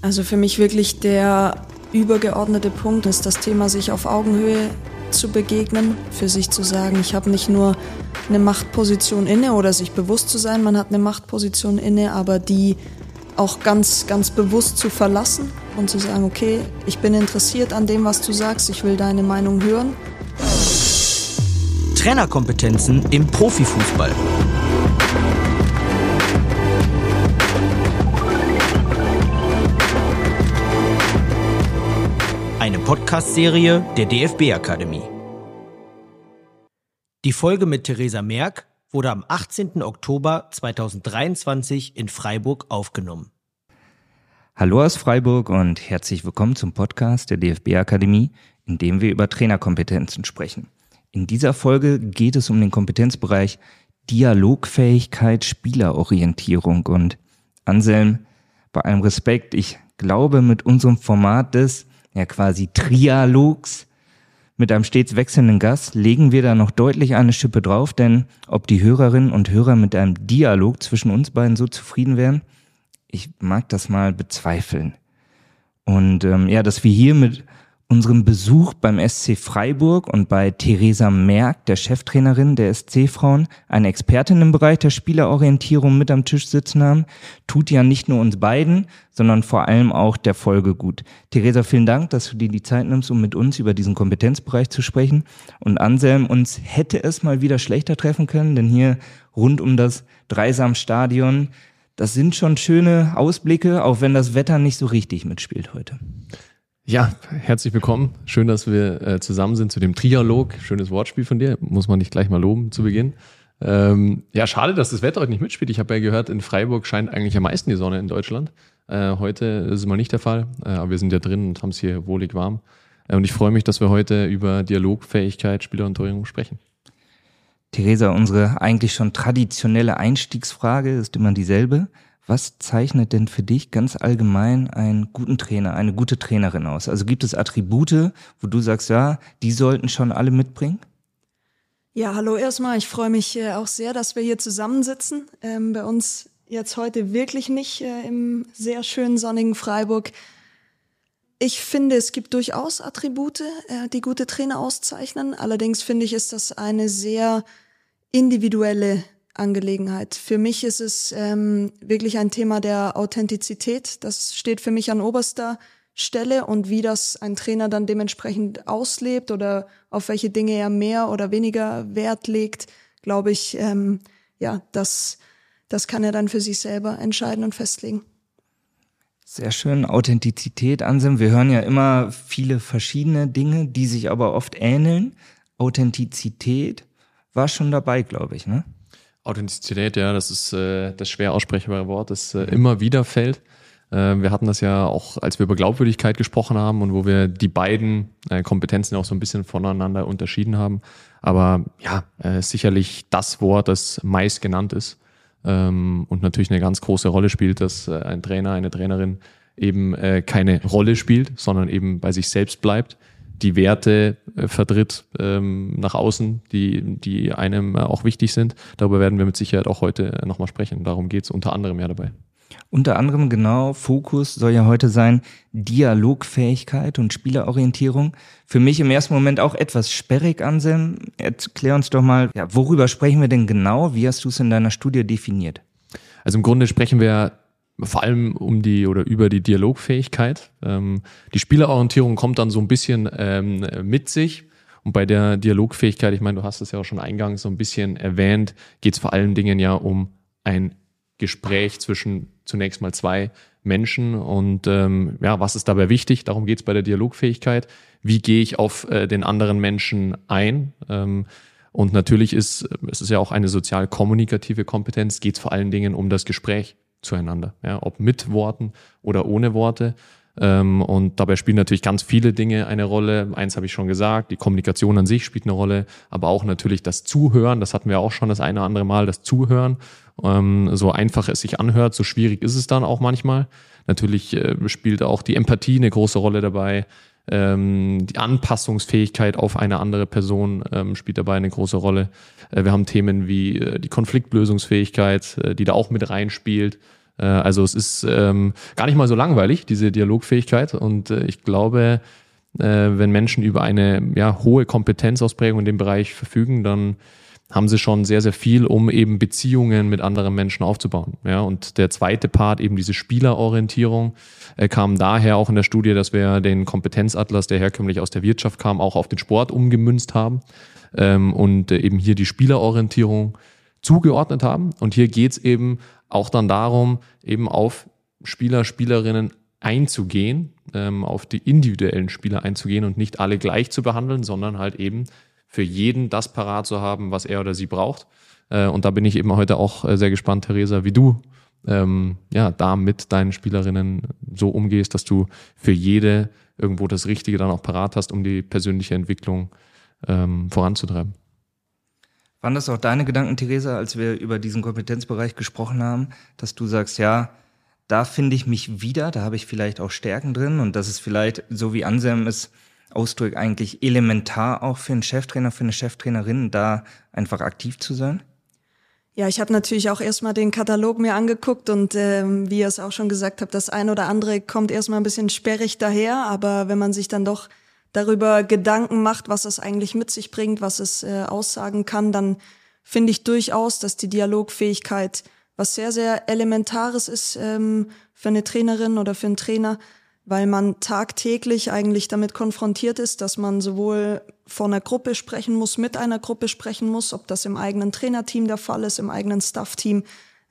Also für mich wirklich der übergeordnete Punkt ist das Thema, sich auf Augenhöhe zu begegnen, für sich zu sagen, ich habe nicht nur eine Machtposition inne oder sich bewusst zu sein, man hat eine Machtposition inne, aber die auch ganz, ganz bewusst zu verlassen und zu sagen, okay, ich bin interessiert an dem, was du sagst, ich will deine Meinung hören. Trainerkompetenzen im Profifußball. Podcast-Serie der DFB-Akademie. Die Folge mit Theresa Merck wurde am 18. Oktober 2023 in Freiburg aufgenommen. Hallo aus Freiburg und herzlich willkommen zum Podcast der DFB-Akademie, in dem wir über Trainerkompetenzen sprechen. In dieser Folge geht es um den Kompetenzbereich Dialogfähigkeit, Spielerorientierung und Anselm, bei allem Respekt, ich glaube, mit unserem Format des ja quasi Trialogs mit einem stets wechselnden Gast legen wir da noch deutlich eine Schippe drauf, denn ob die Hörerinnen und Hörer mit einem Dialog zwischen uns beiden so zufrieden wären, ich mag das mal bezweifeln. Und ähm, ja, dass wir hier mit unserem Besuch beim SC Freiburg und bei Theresa Merck, der Cheftrainerin der SC-Frauen, eine Expertin im Bereich der Spielerorientierung mit am Tisch sitzen haben, tut ja nicht nur uns beiden, sondern vor allem auch der Folge gut. Theresa, vielen Dank, dass du dir die Zeit nimmst, um mit uns über diesen Kompetenzbereich zu sprechen. Und Anselm, uns hätte es mal wieder schlechter treffen können, denn hier rund um das Dreisamstadion, das sind schon schöne Ausblicke, auch wenn das Wetter nicht so richtig mitspielt heute. Ja, herzlich willkommen. Schön, dass wir äh, zusammen sind zu dem Trialog. Schönes Wortspiel von dir. Muss man nicht gleich mal loben zu Beginn. Ähm, ja, schade, dass das Wetter heute nicht mitspielt. Ich habe ja gehört, in Freiburg scheint eigentlich am meisten die Sonne in Deutschland. Äh, heute ist es mal nicht der Fall, äh, aber wir sind ja drin und haben es hier wohlig warm. Äh, und ich freue mich, dass wir heute über Dialogfähigkeit, Spielerorientierung sprechen. Theresa, unsere eigentlich schon traditionelle Einstiegsfrage ist immer dieselbe. Was zeichnet denn für dich ganz allgemein einen guten Trainer, eine gute Trainerin aus? Also gibt es Attribute, wo du sagst, ja, die sollten schon alle mitbringen? Ja, hallo erstmal. Ich freue mich äh, auch sehr, dass wir hier zusammensitzen. Ähm, bei uns jetzt heute wirklich nicht äh, im sehr schönen sonnigen Freiburg. Ich finde, es gibt durchaus Attribute, äh, die gute Trainer auszeichnen. Allerdings finde ich, ist das eine sehr individuelle Angelegenheit. Für mich ist es ähm, wirklich ein Thema der Authentizität. Das steht für mich an oberster Stelle und wie das ein Trainer dann dementsprechend auslebt oder auf welche Dinge er mehr oder weniger Wert legt, glaube ich, ähm, ja, das, das kann er dann für sich selber entscheiden und festlegen. Sehr schön, Authentizität, Anselm. Wir hören ja immer viele verschiedene Dinge, die sich aber oft ähneln. Authentizität war schon dabei, glaube ich, ne? Authentizität, ja, das ist äh, das schwer aussprechbare Wort, das äh, immer wieder fällt. Äh, wir hatten das ja auch, als wir über Glaubwürdigkeit gesprochen haben und wo wir die beiden äh, Kompetenzen auch so ein bisschen voneinander unterschieden haben. Aber ja, äh, sicherlich das Wort, das meist genannt ist ähm, und natürlich eine ganz große Rolle spielt, dass äh, ein Trainer, eine Trainerin eben keine Rolle spielt, sondern eben bei sich selbst bleibt die Werte äh, vertritt ähm, nach außen, die, die einem äh, auch wichtig sind. Darüber werden wir mit Sicherheit auch heute nochmal sprechen. Darum geht es unter anderem ja dabei. Unter anderem genau, Fokus soll ja heute sein Dialogfähigkeit und Spielerorientierung. Für mich im ersten Moment auch etwas sperrig, Anselm. Erklär uns doch mal, ja, worüber sprechen wir denn genau? Wie hast du es in deiner Studie definiert? Also im Grunde sprechen wir vor allem um die oder über die Dialogfähigkeit. Ähm, die Spielerorientierung kommt dann so ein bisschen ähm, mit sich. Und bei der Dialogfähigkeit, ich meine, du hast es ja auch schon eingangs so ein bisschen erwähnt, geht es vor allen Dingen ja um ein Gespräch zwischen zunächst mal zwei Menschen. Und ähm, ja, was ist dabei wichtig? Darum geht es bei der Dialogfähigkeit. Wie gehe ich auf äh, den anderen Menschen ein? Ähm, und natürlich ist es ist ja auch eine sozial-kommunikative Kompetenz, geht es vor allen Dingen um das Gespräch zueinander, ja, ob mit Worten oder ohne Worte. Ähm, und dabei spielen natürlich ganz viele Dinge eine Rolle. Eins habe ich schon gesagt, die Kommunikation an sich spielt eine Rolle, aber auch natürlich das Zuhören, das hatten wir auch schon das eine oder andere Mal, das Zuhören. Ähm, so einfach es sich anhört, so schwierig ist es dann auch manchmal. Natürlich äh, spielt auch die Empathie eine große Rolle dabei. Ähm, die Anpassungsfähigkeit auf eine andere Person ähm, spielt dabei eine große Rolle. Äh, wir haben Themen wie äh, die Konfliktlösungsfähigkeit, äh, die da auch mit reinspielt. Äh, also es ist ähm, gar nicht mal so langweilig, diese Dialogfähigkeit. Und äh, ich glaube, äh, wenn Menschen über eine ja, hohe Kompetenzausprägung in dem Bereich verfügen, dann haben sie schon sehr, sehr viel, um eben Beziehungen mit anderen Menschen aufzubauen. Ja, und der zweite Part, eben diese Spielerorientierung, äh, kam daher auch in der Studie, dass wir den Kompetenzatlas, der herkömmlich aus der Wirtschaft kam, auch auf den Sport umgemünzt haben ähm, und äh, eben hier die Spielerorientierung zugeordnet haben. Und hier geht's eben auch dann darum, eben auf Spieler, Spielerinnen einzugehen, ähm, auf die individuellen Spieler einzugehen und nicht alle gleich zu behandeln, sondern halt eben für jeden das parat zu haben, was er oder sie braucht. Äh, und da bin ich eben heute auch äh, sehr gespannt, Theresa, wie du ähm, ja, da mit deinen Spielerinnen so umgehst, dass du für jede irgendwo das Richtige dann auch parat hast, um die persönliche Entwicklung ähm, voranzutreiben. Waren das auch deine Gedanken, Theresa, als wir über diesen Kompetenzbereich gesprochen haben, dass du sagst, ja, da finde ich mich wieder, da habe ich vielleicht auch Stärken drin und das ist vielleicht, so wie Anselm es ausdrückt, eigentlich elementar auch für einen Cheftrainer, für eine Cheftrainerin, da einfach aktiv zu sein? Ja, ich habe natürlich auch erstmal den Katalog mir angeguckt und ähm, wie ihr es auch schon gesagt habt, das ein oder andere kommt erstmal ein bisschen sperrig daher, aber wenn man sich dann doch darüber Gedanken macht, was es eigentlich mit sich bringt, was es äh, aussagen kann, dann finde ich durchaus, dass die Dialogfähigkeit was sehr, sehr Elementares ist ähm, für eine Trainerin oder für einen Trainer, weil man tagtäglich eigentlich damit konfrontiert ist, dass man sowohl vor einer Gruppe sprechen muss, mit einer Gruppe sprechen muss, ob das im eigenen Trainerteam der Fall ist, im eigenen Staffteam,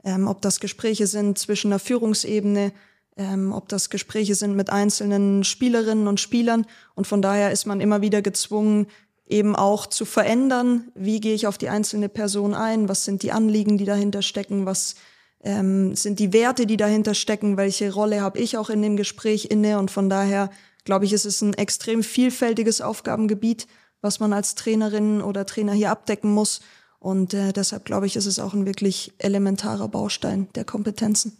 ähm, ob das Gespräche sind zwischen der Führungsebene, ähm, ob das Gespräche sind mit einzelnen Spielerinnen und Spielern. Und von daher ist man immer wieder gezwungen, eben auch zu verändern. Wie gehe ich auf die einzelne Person ein? Was sind die Anliegen, die dahinter stecken? Was ähm, sind die Werte, die dahinter stecken? Welche Rolle habe ich auch in dem Gespräch inne? Und von daher glaube ich, es ist ein extrem vielfältiges Aufgabengebiet, was man als Trainerin oder Trainer hier abdecken muss. Und äh, deshalb glaube ich, ist es auch ein wirklich elementarer Baustein der Kompetenzen.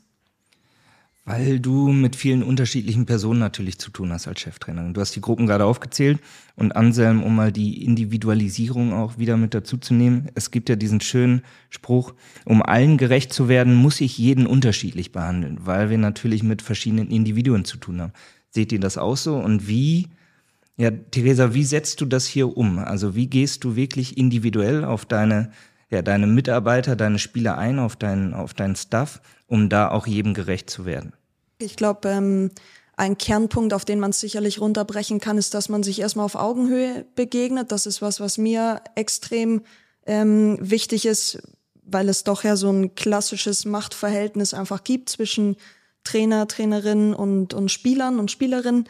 Weil du mit vielen unterschiedlichen Personen natürlich zu tun hast als Cheftrainerin. Du hast die Gruppen gerade aufgezählt und Anselm, um mal die Individualisierung auch wieder mit dazu zu nehmen. Es gibt ja diesen schönen Spruch, um allen gerecht zu werden, muss ich jeden unterschiedlich behandeln, weil wir natürlich mit verschiedenen Individuen zu tun haben. Seht ihr das auch so? Und wie, ja, Theresa, wie setzt du das hier um? Also wie gehst du wirklich individuell auf deine ja, deine Mitarbeiter, deine Spieler ein, auf deinen, auf deinen Staff, um da auch jedem gerecht zu werden? Ich glaube, ähm, ein Kernpunkt, auf den man es sicherlich runterbrechen kann, ist, dass man sich erstmal auf Augenhöhe begegnet. Das ist was, was mir extrem ähm, wichtig ist, weil es doch ja so ein klassisches Machtverhältnis einfach gibt zwischen Trainer, Trainerin und, und Spielern und Spielerinnen.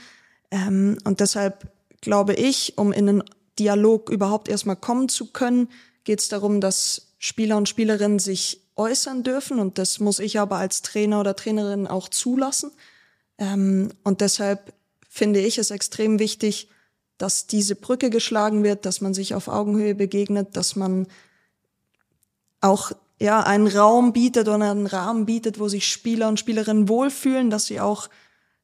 Ähm, und deshalb glaube ich, um in einen Dialog überhaupt erstmal kommen zu können, geht es darum, dass Spieler und Spielerinnen sich äußern dürfen und das muss ich aber als Trainer oder Trainerin auch zulassen. Ähm, und deshalb finde ich es extrem wichtig, dass diese Brücke geschlagen wird, dass man sich auf Augenhöhe begegnet, dass man auch ja einen Raum bietet oder einen Rahmen bietet, wo sich Spieler und Spielerinnen wohlfühlen, dass sie auch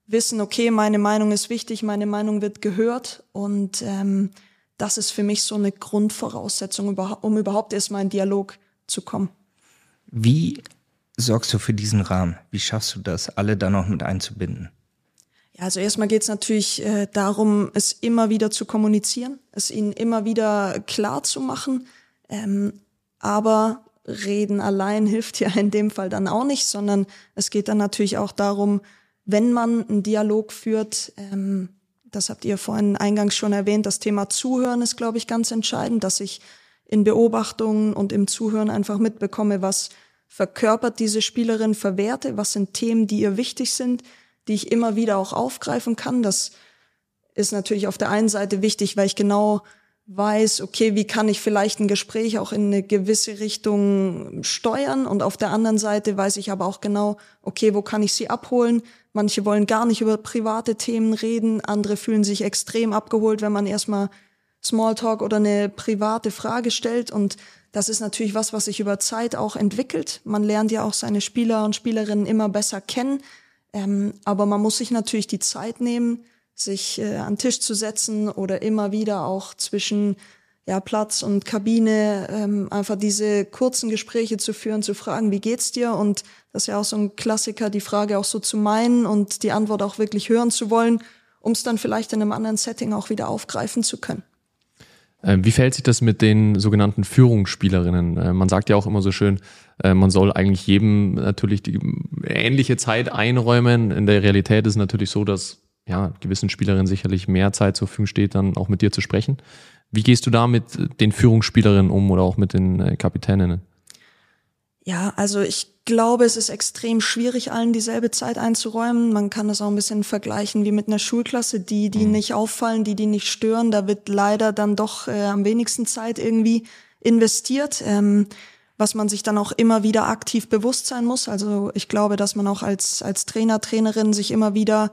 wissen, okay, meine Meinung ist wichtig, meine Meinung wird gehört und ähm, das ist für mich so eine Grundvoraussetzung, um überhaupt erstmal in Dialog zu kommen. Wie sorgst du für diesen Rahmen? Wie schaffst du das, alle da noch mit einzubinden? Ja, also erstmal geht es natürlich äh, darum, es immer wieder zu kommunizieren, es ihnen immer wieder klar zu machen. Ähm, aber reden allein hilft ja in dem Fall dann auch nicht, sondern es geht dann natürlich auch darum, wenn man einen Dialog führt, ähm, das habt ihr vorhin eingangs schon erwähnt, das Thema Zuhören ist, glaube ich, ganz entscheidend, dass ich in Beobachtungen und im Zuhören einfach mitbekomme, was verkörpert diese Spielerin für Werte, was sind Themen, die ihr wichtig sind, die ich immer wieder auch aufgreifen kann. Das ist natürlich auf der einen Seite wichtig, weil ich genau weiß, okay, wie kann ich vielleicht ein Gespräch auch in eine gewisse Richtung steuern und auf der anderen Seite weiß ich aber auch genau, okay, wo kann ich sie abholen? Manche wollen gar nicht über private Themen reden, andere fühlen sich extrem abgeholt, wenn man erstmal Smalltalk oder eine private Frage stellt und das ist natürlich was, was sich über Zeit auch entwickelt. Man lernt ja auch seine Spieler und Spielerinnen immer besser kennen, ähm, aber man muss sich natürlich die Zeit nehmen, sich äh, an Tisch zu setzen oder immer wieder auch zwischen ja, Platz und Kabine, ähm, einfach diese kurzen Gespräche zu führen, zu fragen, wie geht's dir? Und das ist ja auch so ein Klassiker, die Frage auch so zu meinen und die Antwort auch wirklich hören zu wollen, um es dann vielleicht in einem anderen Setting auch wieder aufgreifen zu können. Ähm, wie verhält sich das mit den sogenannten Führungsspielerinnen? Äh, man sagt ja auch immer so schön, äh, man soll eigentlich jedem natürlich die ähnliche Zeit einräumen. In der Realität ist es natürlich so, dass ja, gewissen Spielerinnen sicherlich mehr Zeit zur Verfügung steht, dann auch mit dir zu sprechen. Wie gehst du da mit den Führungsspielerinnen um oder auch mit den äh, Kapitäninnen? Ja, also ich glaube, es ist extrem schwierig, allen dieselbe Zeit einzuräumen. Man kann das auch ein bisschen vergleichen wie mit einer Schulklasse, die, die mhm. nicht auffallen, die, die nicht stören. Da wird leider dann doch äh, am wenigsten Zeit irgendwie investiert, ähm, was man sich dann auch immer wieder aktiv bewusst sein muss. Also ich glaube, dass man auch als, als Trainer, Trainerin sich immer wieder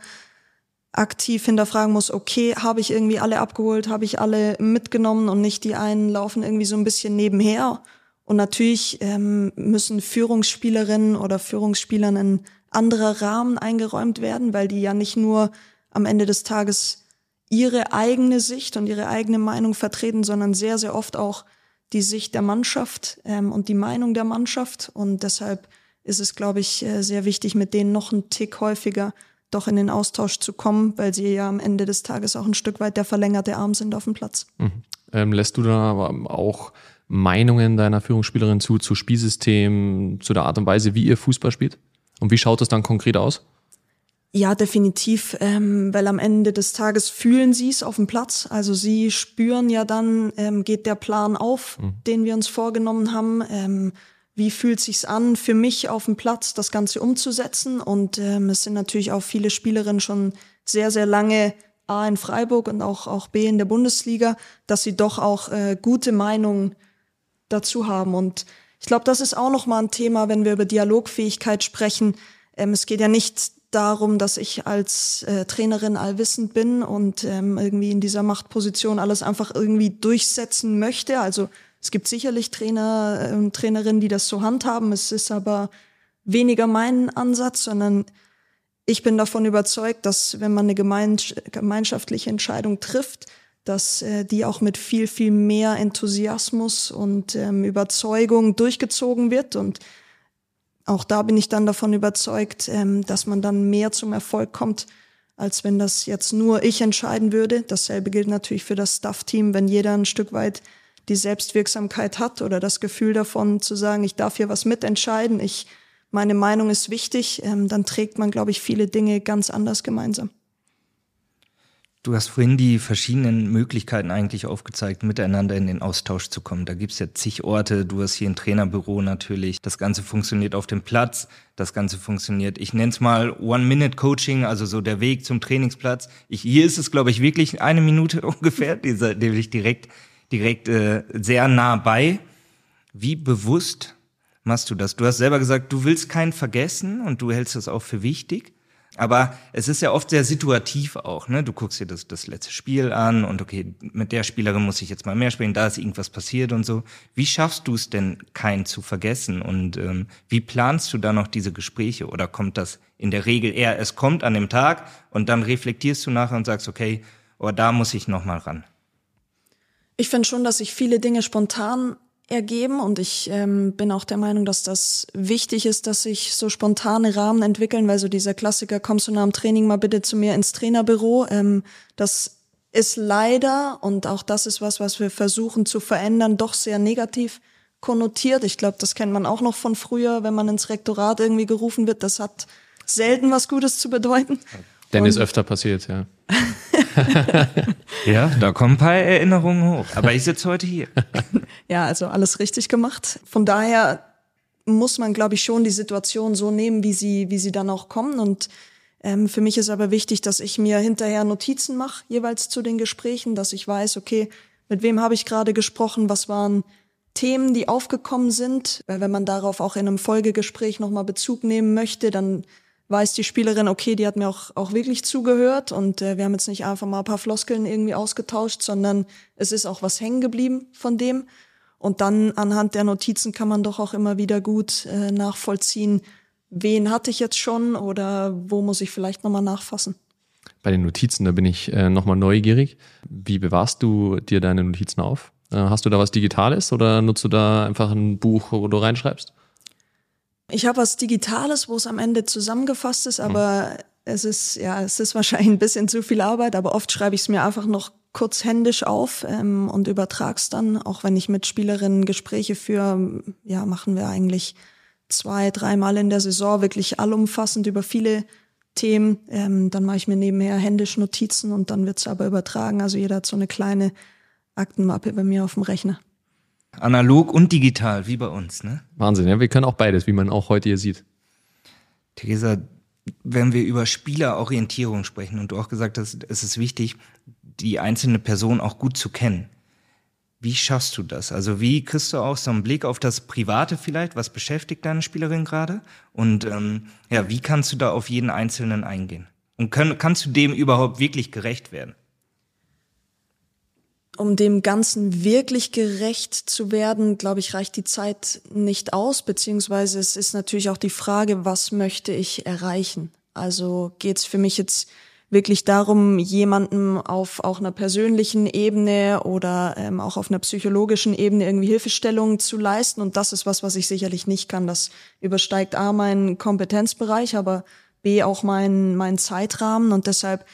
aktiv hinterfragen muss, okay, habe ich irgendwie alle abgeholt, habe ich alle mitgenommen und nicht die einen laufen irgendwie so ein bisschen nebenher. Und natürlich ähm, müssen Führungsspielerinnen oder Führungsspielern in anderer Rahmen eingeräumt werden, weil die ja nicht nur am Ende des Tages ihre eigene Sicht und ihre eigene Meinung vertreten, sondern sehr, sehr oft auch die Sicht der Mannschaft ähm, und die Meinung der Mannschaft. Und deshalb ist es, glaube ich, äh, sehr wichtig, mit denen noch einen Tick häufiger doch in den Austausch zu kommen, weil sie ja am Ende des Tages auch ein Stück weit der verlängerte Arm sind auf dem Platz. Mhm. Ähm, lässt du da auch Meinungen deiner Führungsspielerin zu, zu Spielsystem, zu der Art und Weise, wie ihr Fußball spielt? Und wie schaut das dann konkret aus? Ja, definitiv, ähm, weil am Ende des Tages fühlen sie es auf dem Platz. Also sie spüren ja dann, ähm, geht der Plan auf, mhm. den wir uns vorgenommen haben. Ähm, wie fühlt sich's an, für mich auf dem Platz das Ganze umzusetzen. Und ähm, es sind natürlich auch viele Spielerinnen schon sehr, sehr lange A in Freiburg und auch, auch B in der Bundesliga, dass sie doch auch äh, gute Meinungen dazu haben. Und ich glaube, das ist auch nochmal ein Thema, wenn wir über Dialogfähigkeit sprechen. Ähm, es geht ja nicht darum, dass ich als äh, Trainerin allwissend bin und ähm, irgendwie in dieser Machtposition alles einfach irgendwie durchsetzen möchte. Also es gibt sicherlich Trainer und Trainerinnen, die das so handhaben. Es ist aber weniger mein Ansatz, sondern ich bin davon überzeugt, dass wenn man eine gemeinschaftliche Entscheidung trifft, dass äh, die auch mit viel, viel mehr Enthusiasmus und ähm, Überzeugung durchgezogen wird. Und auch da bin ich dann davon überzeugt, ähm, dass man dann mehr zum Erfolg kommt, als wenn das jetzt nur ich entscheiden würde. Dasselbe gilt natürlich für das Staff-Team, wenn jeder ein Stück weit die Selbstwirksamkeit hat oder das Gefühl davon zu sagen, ich darf hier was mitentscheiden, ich, meine Meinung ist wichtig, ähm, dann trägt man, glaube ich, viele Dinge ganz anders gemeinsam. Du hast vorhin die verschiedenen Möglichkeiten eigentlich aufgezeigt, miteinander in den Austausch zu kommen. Da gibt's ja zig Orte. Du hast hier ein Trainerbüro natürlich. Das Ganze funktioniert auf dem Platz. Das Ganze funktioniert, ich nenne es mal One-Minute-Coaching, also so der Weg zum Trainingsplatz. Ich, hier ist es, glaube ich, wirklich eine Minute ungefähr, will ich direkt direkt äh, sehr nah bei. Wie bewusst machst du das? Du hast selber gesagt, du willst keinen vergessen und du hältst das auch für wichtig. Aber es ist ja oft sehr situativ auch, ne? Du guckst dir das, das letzte Spiel an und okay, mit der Spielerin muss ich jetzt mal mehr spielen, da ist irgendwas passiert und so. Wie schaffst du es denn, keinen zu vergessen? Und ähm, wie planst du da noch diese Gespräche? Oder kommt das in der Regel eher, es kommt an dem Tag und dann reflektierst du nachher und sagst, okay, oh, da muss ich noch mal ran? Ich finde schon, dass sich viele Dinge spontan ergeben und ich ähm, bin auch der Meinung, dass das wichtig ist, dass sich so spontane Rahmen entwickeln, weil so dieser Klassiker, kommst du nach dem Training mal bitte zu mir ins Trainerbüro, ähm, das ist leider, und auch das ist was, was wir versuchen zu verändern, doch sehr negativ konnotiert. Ich glaube, das kennt man auch noch von früher, wenn man ins Rektorat irgendwie gerufen wird. Das hat selten was Gutes zu bedeuten. Denn ist öfter passiert, ja. ja, da kommen ein paar Erinnerungen hoch. Aber ich sitze heute hier. ja, also alles richtig gemacht. Von daher muss man, glaube ich, schon die Situation so nehmen, wie sie, wie sie dann auch kommen. Und ähm, für mich ist aber wichtig, dass ich mir hinterher Notizen mache, jeweils zu den Gesprächen, dass ich weiß, okay, mit wem habe ich gerade gesprochen, was waren Themen, die aufgekommen sind. Weil wenn man darauf auch in einem Folgegespräch nochmal Bezug nehmen möchte, dann weiß die Spielerin, okay, die hat mir auch, auch wirklich zugehört und äh, wir haben jetzt nicht einfach mal ein paar Floskeln irgendwie ausgetauscht, sondern es ist auch was hängen geblieben von dem. Und dann anhand der Notizen kann man doch auch immer wieder gut äh, nachvollziehen, wen hatte ich jetzt schon oder wo muss ich vielleicht nochmal nachfassen. Bei den Notizen, da bin ich äh, nochmal neugierig. Wie bewahrst du dir deine Notizen auf? Äh, hast du da was Digitales oder nutzt du da einfach ein Buch, wo du reinschreibst? Ich habe was Digitales, wo es am Ende zusammengefasst ist, aber mhm. es ist, ja, es ist wahrscheinlich ein bisschen zu viel Arbeit, aber oft schreibe ich es mir einfach noch kurz händisch auf ähm, und übertrag's dann. Auch wenn ich mit Spielerinnen Gespräche führe, ja, machen wir eigentlich zwei, dreimal in der Saison wirklich allumfassend über viele Themen. Ähm, dann mache ich mir nebenher händisch Notizen und dann wird's aber übertragen. Also jeder hat so eine kleine Aktenmappe bei mir auf dem Rechner. Analog und digital, wie bei uns, ne? Wahnsinn, ja. Wir können auch beides, wie man auch heute hier sieht. Theresa, wenn wir über Spielerorientierung sprechen und du auch gesagt hast, es ist wichtig, die einzelne Person auch gut zu kennen. Wie schaffst du das? Also wie kriegst du auch so einen Blick auf das Private vielleicht? Was beschäftigt deine Spielerin gerade? Und ähm, ja, wie kannst du da auf jeden Einzelnen eingehen? Und können, kannst du dem überhaupt wirklich gerecht werden? Um dem Ganzen wirklich gerecht zu werden, glaube ich, reicht die Zeit nicht aus, beziehungsweise es ist natürlich auch die Frage, was möchte ich erreichen? Also geht es für mich jetzt wirklich darum, jemandem auf auch einer persönlichen Ebene oder ähm, auch auf einer psychologischen Ebene irgendwie Hilfestellungen zu leisten. Und das ist was, was ich sicherlich nicht kann. Das übersteigt A meinen Kompetenzbereich, aber B auch meinen mein Zeitrahmen. Und deshalb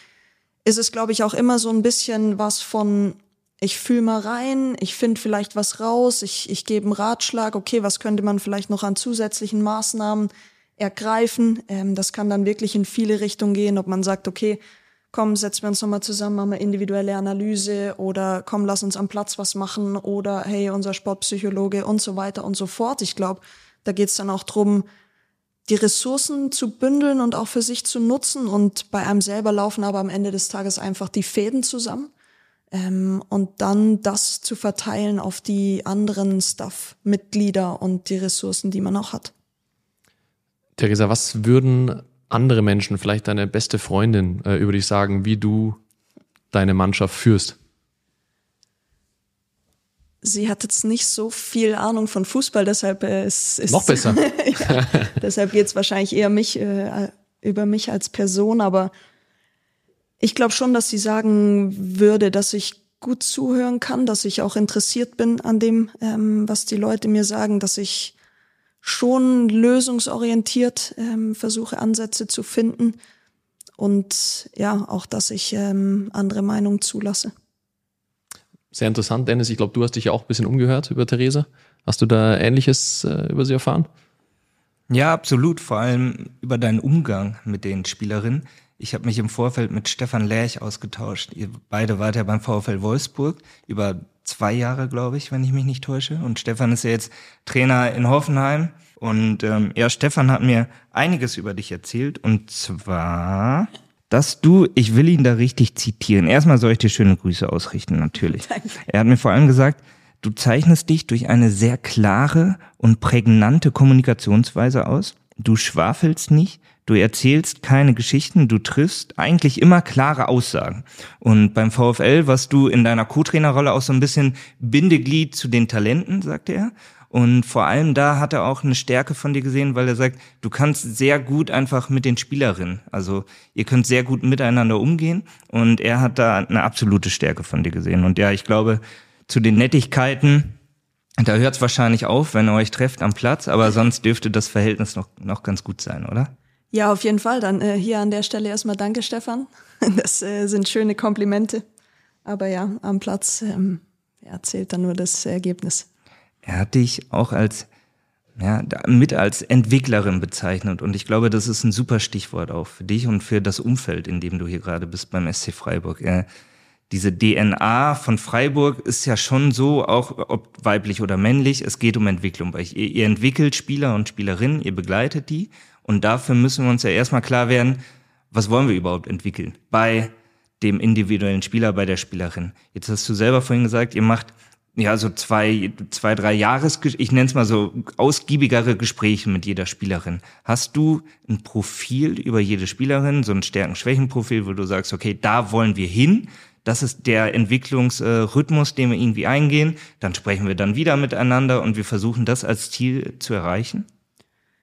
ist es, glaube ich, auch immer so ein bisschen was von, ich fühle mal rein, ich finde vielleicht was raus, ich, ich gebe einen Ratschlag, okay, was könnte man vielleicht noch an zusätzlichen Maßnahmen ergreifen. Ähm, das kann dann wirklich in viele Richtungen gehen, ob man sagt, okay, komm, setzen wir uns nochmal zusammen, machen wir individuelle Analyse oder komm, lass uns am Platz was machen oder hey, unser Sportpsychologe und so weiter und so fort. Ich glaube, da geht es dann auch drum, die Ressourcen zu bündeln und auch für sich zu nutzen und bei einem selber laufen aber am Ende des Tages einfach die Fäden zusammen ähm, und dann das zu verteilen auf die anderen Staff-Mitglieder und die Ressourcen, die man auch hat. Theresa, was würden andere Menschen, vielleicht deine beste Freundin, äh, über dich sagen, wie du deine Mannschaft führst? Sie hat jetzt nicht so viel Ahnung von Fußball, deshalb äh, ist, ist noch besser. ja, deshalb geht es wahrscheinlich eher mich äh, über mich als Person, aber ich glaube schon, dass sie sagen würde, dass ich gut zuhören kann, dass ich auch interessiert bin an dem, ähm, was die Leute mir sagen, dass ich schon lösungsorientiert ähm, versuche, Ansätze zu finden und ja, auch, dass ich ähm, andere Meinungen zulasse. Sehr interessant, Dennis. Ich glaube, du hast dich ja auch ein bisschen umgehört über Theresa. Hast du da Ähnliches äh, über sie erfahren? Ja, absolut. Vor allem über deinen Umgang mit den Spielerinnen. Ich habe mich im Vorfeld mit Stefan Lerch ausgetauscht. Ihr beide wart ja beim VfL Wolfsburg über zwei Jahre, glaube ich, wenn ich mich nicht täusche. Und Stefan ist ja jetzt Trainer in Hoffenheim. Und ähm, ja, Stefan hat mir einiges über dich erzählt. Und zwar, dass du, ich will ihn da richtig zitieren. Erstmal soll ich dir schöne Grüße ausrichten, natürlich. Danke. Er hat mir vor allem gesagt, du zeichnest dich durch eine sehr klare und prägnante Kommunikationsweise aus. Du schwafelst nicht, Du erzählst keine Geschichten, du triffst eigentlich immer klare Aussagen. Und beim VfL warst du in deiner Co-Trainerrolle auch so ein bisschen Bindeglied zu den Talenten, sagte er. Und vor allem da hat er auch eine Stärke von dir gesehen, weil er sagt, du kannst sehr gut einfach mit den Spielerinnen. Also ihr könnt sehr gut miteinander umgehen. Und er hat da eine absolute Stärke von dir gesehen. Und ja, ich glaube, zu den Nettigkeiten, da hört es wahrscheinlich auf, wenn ihr euch trefft am Platz, aber sonst dürfte das Verhältnis noch, noch ganz gut sein, oder? Ja, auf jeden Fall. Dann äh, hier an der Stelle erstmal danke, Stefan. Das äh, sind schöne Komplimente. Aber ja, am Platz ähm, ja, zählt dann nur das Ergebnis. Er hat dich auch als ja, mit als Entwicklerin bezeichnet. Und ich glaube, das ist ein super Stichwort auch für dich und für das Umfeld, in dem du hier gerade bist beim SC Freiburg. Äh, diese DNA von Freiburg ist ja schon so, auch ob weiblich oder männlich, es geht um Entwicklung. Ihr, ihr entwickelt Spieler und Spielerinnen, ihr begleitet die und dafür müssen wir uns ja erstmal klar werden, was wollen wir überhaupt entwickeln bei dem individuellen Spieler, bei der Spielerin. Jetzt hast du selber vorhin gesagt, ihr macht ja so zwei, zwei, drei Jahres, ich nenne es mal so ausgiebigere Gespräche mit jeder Spielerin. Hast du ein Profil über jede Spielerin, so ein Stärken-Schwächen-Profil, wo du sagst, okay, da wollen wir hin, das ist der Entwicklungsrhythmus, den wir irgendwie eingehen. Dann sprechen wir dann wieder miteinander und wir versuchen das als Ziel zu erreichen.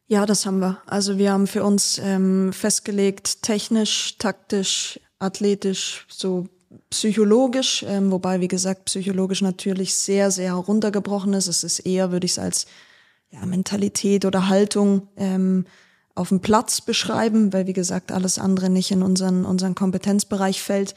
Ja, das haben wir. Also wir haben für uns ähm, festgelegt, technisch, taktisch, athletisch, so psychologisch, ähm, wobei, wie gesagt, psychologisch natürlich sehr, sehr heruntergebrochen ist. Es ist eher, würde ich es als ja, Mentalität oder Haltung ähm, auf dem Platz beschreiben, weil, wie gesagt, alles andere nicht in unseren, unseren Kompetenzbereich fällt.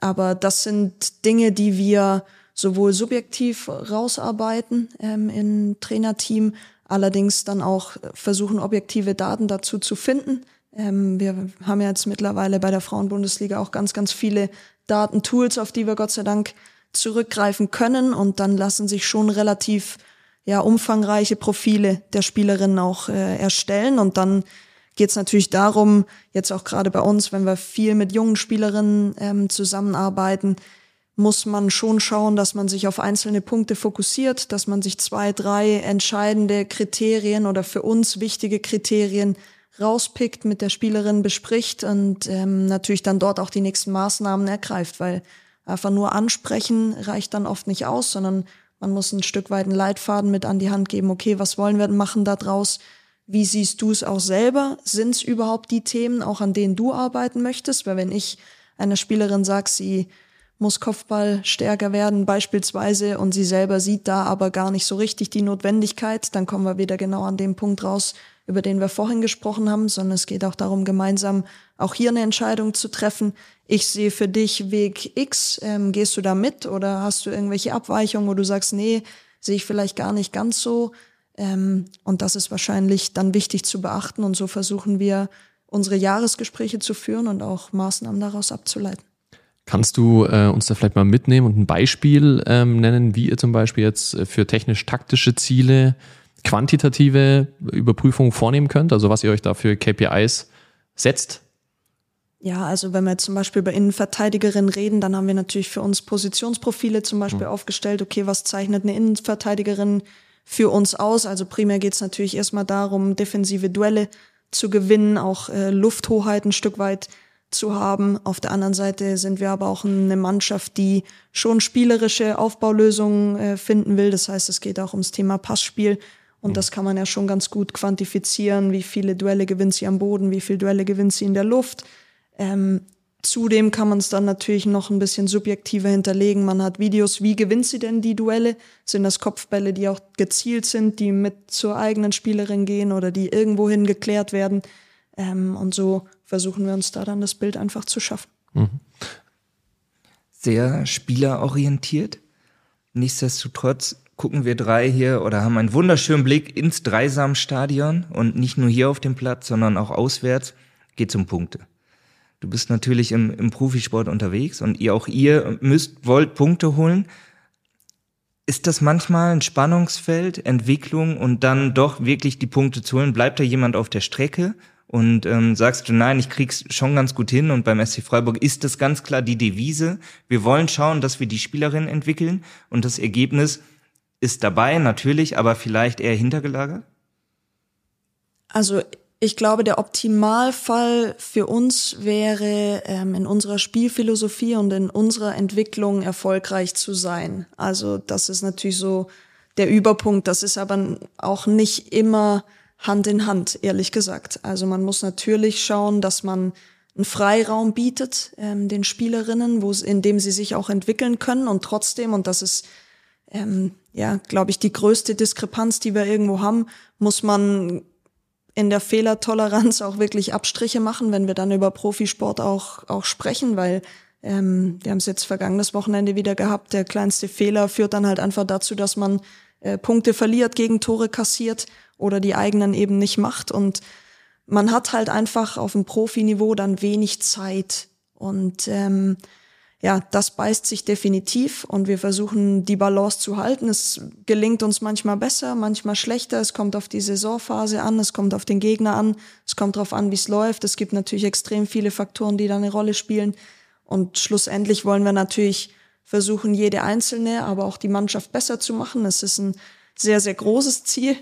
Aber das sind Dinge, die wir sowohl subjektiv rausarbeiten ähm, im Trainerteam, allerdings dann auch versuchen, objektive Daten dazu zu finden. Ähm, wir haben ja jetzt mittlerweile bei der Frauenbundesliga auch ganz, ganz viele Datentools, auf die wir Gott sei Dank zurückgreifen können und dann lassen sich schon relativ ja umfangreiche Profile der Spielerinnen auch äh, erstellen und dann geht es natürlich darum, jetzt auch gerade bei uns, wenn wir viel mit jungen Spielerinnen ähm, zusammenarbeiten, muss man schon schauen, dass man sich auf einzelne Punkte fokussiert, dass man sich zwei, drei entscheidende Kriterien oder für uns wichtige Kriterien rauspickt, mit der Spielerin bespricht und ähm, natürlich dann dort auch die nächsten Maßnahmen ergreift, weil einfach nur ansprechen reicht dann oft nicht aus, sondern man muss ein Stück weit einen Leitfaden mit an die Hand geben. Okay, was wollen wir machen da draus? Wie siehst du es auch selber? Sind es überhaupt die Themen, auch an denen du arbeiten möchtest? Weil wenn ich einer Spielerin sage, sie muss Kopfball stärker werden beispielsweise und sie selber sieht da aber gar nicht so richtig die Notwendigkeit, dann kommen wir wieder genau an dem Punkt raus, über den wir vorhin gesprochen haben, sondern es geht auch darum, gemeinsam auch hier eine Entscheidung zu treffen. Ich sehe für dich Weg X, ähm, gehst du da mit oder hast du irgendwelche Abweichungen, wo du sagst, nee, sehe ich vielleicht gar nicht ganz so. Ähm, und das ist wahrscheinlich dann wichtig zu beachten und so versuchen wir unsere Jahresgespräche zu führen und auch Maßnahmen daraus abzuleiten. Kannst du äh, uns da vielleicht mal mitnehmen und ein Beispiel ähm, nennen, wie ihr zum Beispiel jetzt für technisch-taktische Ziele quantitative Überprüfungen vornehmen könnt? Also was ihr euch da für KPIs setzt? Ja, also wenn wir jetzt zum Beispiel über Innenverteidigerinnen reden, dann haben wir natürlich für uns Positionsprofile zum Beispiel mhm. aufgestellt. Okay, was zeichnet eine Innenverteidigerin für uns aus? Also primär geht es natürlich erstmal darum, defensive Duelle zu gewinnen, auch äh, Lufthoheit ein Stück weit zu haben. Auf der anderen Seite sind wir aber auch eine Mannschaft, die schon spielerische Aufbaulösungen äh, finden will. Das heißt, es geht auch ums Thema Passspiel und das kann man ja schon ganz gut quantifizieren, wie viele Duelle gewinnt sie am Boden, wie viele Duelle gewinnt sie in der Luft. Ähm, zudem kann man es dann natürlich noch ein bisschen subjektiver hinterlegen. Man hat Videos, wie gewinnt sie denn die Duelle? Sind das Kopfbälle, die auch gezielt sind, die mit zur eigenen Spielerin gehen oder die irgendwohin geklärt werden? Ähm, und so versuchen wir uns da dann das Bild einfach zu schaffen. Mhm. Sehr spielerorientiert. Nichtsdestotrotz gucken wir drei hier oder haben einen wunderschönen Blick ins Dreisamstadion und nicht nur hier auf dem Platz, sondern auch auswärts geht um Punkte. Du bist natürlich im, im Profisport unterwegs und ihr auch ihr müsst, wollt Punkte holen. Ist das manchmal ein Spannungsfeld, Entwicklung und dann doch wirklich die Punkte zu holen? Bleibt da jemand auf der Strecke und ähm, sagst du, nein, ich krieg's schon ganz gut hin und beim SC Freiburg ist das ganz klar die Devise. Wir wollen schauen, dass wir die Spielerin entwickeln und das Ergebnis ist dabei, natürlich, aber vielleicht eher hintergelagert? Also ich glaube, der Optimalfall für uns wäre, ähm, in unserer Spielphilosophie und in unserer Entwicklung erfolgreich zu sein. Also das ist natürlich so der Überpunkt. Das ist aber auch nicht immer Hand in Hand, ehrlich gesagt. Also man muss natürlich schauen, dass man einen Freiraum bietet ähm, den Spielerinnen, wo in dem sie sich auch entwickeln können. Und trotzdem, und das ist ähm, ja, glaube ich, die größte Diskrepanz, die wir irgendwo haben, muss man in der Fehlertoleranz auch wirklich Abstriche machen, wenn wir dann über Profisport auch, auch sprechen, weil ähm, wir haben es jetzt vergangenes Wochenende wieder gehabt, der kleinste Fehler führt dann halt einfach dazu, dass man äh, Punkte verliert, gegen Tore kassiert oder die eigenen eben nicht macht und man hat halt einfach auf dem Profiniveau dann wenig Zeit und ähm, ja, das beißt sich definitiv und wir versuchen die Balance zu halten. Es gelingt uns manchmal besser, manchmal schlechter. Es kommt auf die Saisonphase an, es kommt auf den Gegner an, es kommt darauf an, wie es läuft. Es gibt natürlich extrem viele Faktoren, die da eine Rolle spielen. Und schlussendlich wollen wir natürlich versuchen, jede einzelne, aber auch die Mannschaft besser zu machen. Es ist ein sehr, sehr großes Ziel.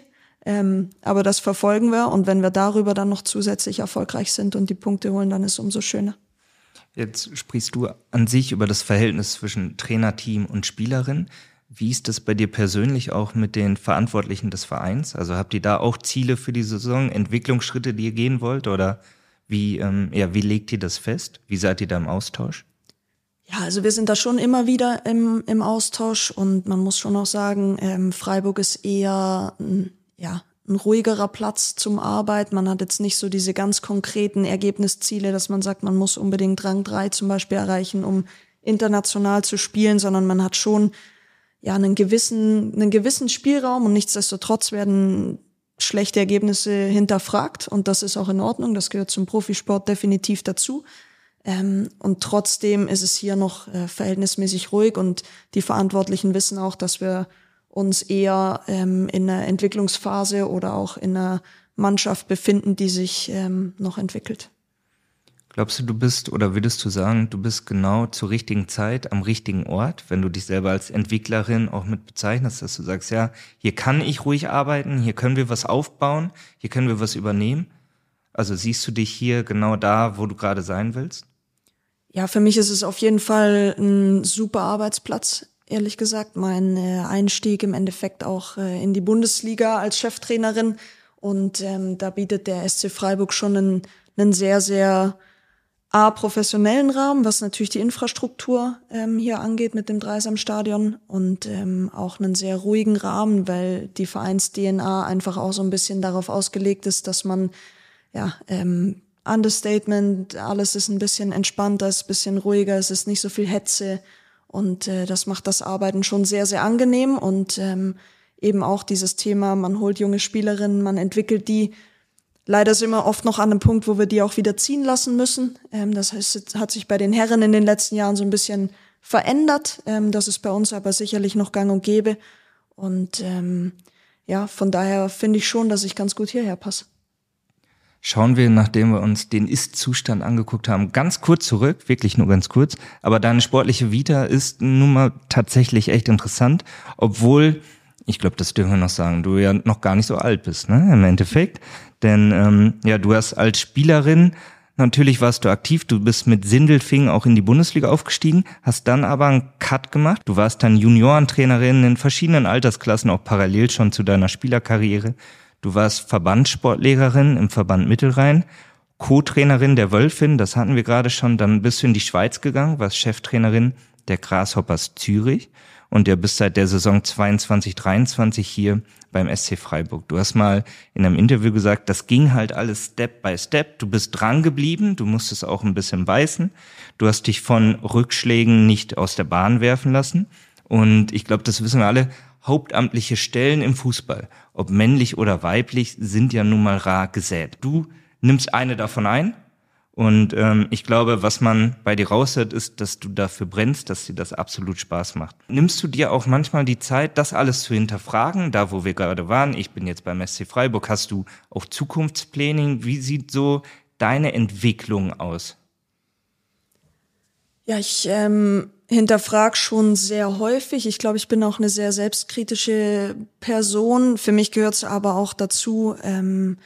Ähm, aber das verfolgen wir und wenn wir darüber dann noch zusätzlich erfolgreich sind und die Punkte holen, dann ist es umso schöner. Jetzt sprichst du an sich über das Verhältnis zwischen Trainerteam und Spielerin. Wie ist das bei dir persönlich auch mit den Verantwortlichen des Vereins? Also habt ihr da auch Ziele für die Saison, Entwicklungsschritte, die ihr gehen wollt? Oder wie, ähm, ja, wie legt ihr das fest? Wie seid ihr da im Austausch? Ja, also wir sind da schon immer wieder im, im Austausch und man muss schon auch sagen, ähm, Freiburg ist eher ein, ja, ein ruhigerer Platz zum Arbeiten. Man hat jetzt nicht so diese ganz konkreten Ergebnisziele, dass man sagt, man muss unbedingt Rang 3 zum Beispiel erreichen, um international zu spielen, sondern man hat schon ja einen gewissen, einen gewissen Spielraum und nichtsdestotrotz werden schlechte Ergebnisse hinterfragt und das ist auch in Ordnung. Das gehört zum Profisport definitiv dazu. Ähm, und trotzdem ist es hier noch äh, verhältnismäßig ruhig und die Verantwortlichen wissen auch, dass wir uns eher ähm, in einer Entwicklungsphase oder auch in einer Mannschaft befinden, die sich ähm, noch entwickelt. Glaubst du, du bist oder würdest du sagen, du bist genau zur richtigen Zeit am richtigen Ort, wenn du dich selber als Entwicklerin auch mit bezeichnest, dass du sagst, ja, hier kann ich ruhig arbeiten, hier können wir was aufbauen, hier können wir was übernehmen? Also siehst du dich hier genau da, wo du gerade sein willst? Ja, für mich ist es auf jeden Fall ein super Arbeitsplatz, ehrlich gesagt. Mein äh, Einstieg im Endeffekt auch äh, in die Bundesliga als Cheftrainerin. Und ähm, da bietet der SC Freiburg schon einen, einen sehr, sehr A, professionellen Rahmen, was natürlich die Infrastruktur ähm, hier angeht mit dem Dreisamstadion und ähm, auch einen sehr ruhigen Rahmen, weil die Vereins-DNA einfach auch so ein bisschen darauf ausgelegt ist, dass man ja ähm, Understatement, alles ist ein bisschen entspannter, ist ein bisschen ruhiger, es ist nicht so viel Hetze und äh, das macht das Arbeiten schon sehr, sehr angenehm und ähm, eben auch dieses Thema, man holt junge Spielerinnen, man entwickelt die. Leider sind wir oft noch an einem Punkt, wo wir die auch wieder ziehen lassen müssen. Ähm, das heißt, es hat sich bei den Herren in den letzten Jahren so ein bisschen verändert. Ähm, das ist bei uns aber sicherlich noch gang und gäbe. Und ähm, ja, von daher finde ich schon, dass ich ganz gut hierher passe schauen wir, nachdem wir uns den Ist-Zustand angeguckt haben, ganz kurz zurück, wirklich nur ganz kurz. Aber deine sportliche Vita ist nun mal tatsächlich echt interessant, obwohl, ich glaube, das dürfen wir noch sagen, du ja noch gar nicht so alt bist, ne, im Endeffekt. Denn ähm, ja, du hast als Spielerin Natürlich warst du aktiv, du bist mit Sindelfing auch in die Bundesliga aufgestiegen, hast dann aber einen Cut gemacht. Du warst dann Juniorentrainerin in verschiedenen Altersklassen, auch parallel schon zu deiner Spielerkarriere. Du warst Verbandssportlehrerin im Verband Mittelrhein, Co-Trainerin der Wölfin, das hatten wir gerade schon. Dann bist du in die Schweiz gegangen, warst Cheftrainerin der Grasshoppers Zürich und der bist seit der Saison 22, 23 hier beim SC Freiburg. Du hast mal in einem Interview gesagt, das ging halt alles Step by Step. Du bist dran geblieben, du musstest auch ein bisschen beißen. Du hast dich von Rückschlägen nicht aus der Bahn werfen lassen. Und ich glaube, das wissen wir alle, hauptamtliche Stellen im Fußball, ob männlich oder weiblich, sind ja nun mal rar gesät. Du nimmst eine davon ein und ähm, ich glaube, was man bei dir raushört, ist, dass du dafür brennst, dass dir das absolut Spaß macht. Nimmst du dir auch manchmal die Zeit, das alles zu hinterfragen, da wo wir gerade waren? Ich bin jetzt beim SC Freiburg. Hast du auch Zukunftsplanning? Wie sieht so deine Entwicklung aus? Ja, ich ähm, hinterfrag schon sehr häufig. Ich glaube, ich bin auch eine sehr selbstkritische Person. Für mich gehört es aber auch dazu, ähm,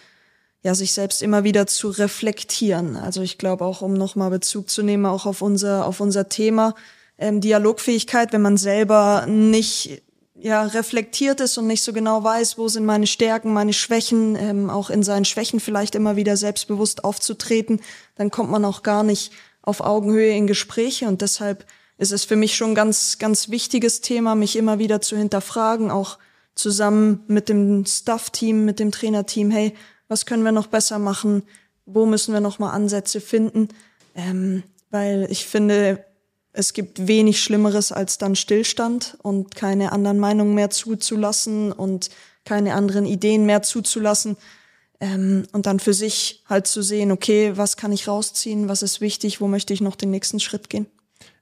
ja, sich selbst immer wieder zu reflektieren. Also ich glaube auch, um nochmal Bezug zu nehmen, auch auf unser, auf unser Thema ähm, Dialogfähigkeit, wenn man selber nicht ja, reflektiert ist und nicht so genau weiß, wo sind meine Stärken, meine Schwächen, ähm, auch in seinen Schwächen vielleicht immer wieder selbstbewusst aufzutreten, dann kommt man auch gar nicht auf Augenhöhe in Gespräche und deshalb ist es für mich schon ganz, ganz wichtiges Thema, mich immer wieder zu hinterfragen, auch zusammen mit dem Staff-Team, mit dem Trainerteam, hey, was können wir noch besser machen? Wo müssen wir noch mal Ansätze finden? Ähm, weil ich finde, es gibt wenig Schlimmeres als dann Stillstand und keine anderen Meinungen mehr zuzulassen und keine anderen Ideen mehr zuzulassen. Ähm, und dann für sich halt zu sehen, okay, was kann ich rausziehen, was ist wichtig, wo möchte ich noch den nächsten Schritt gehen.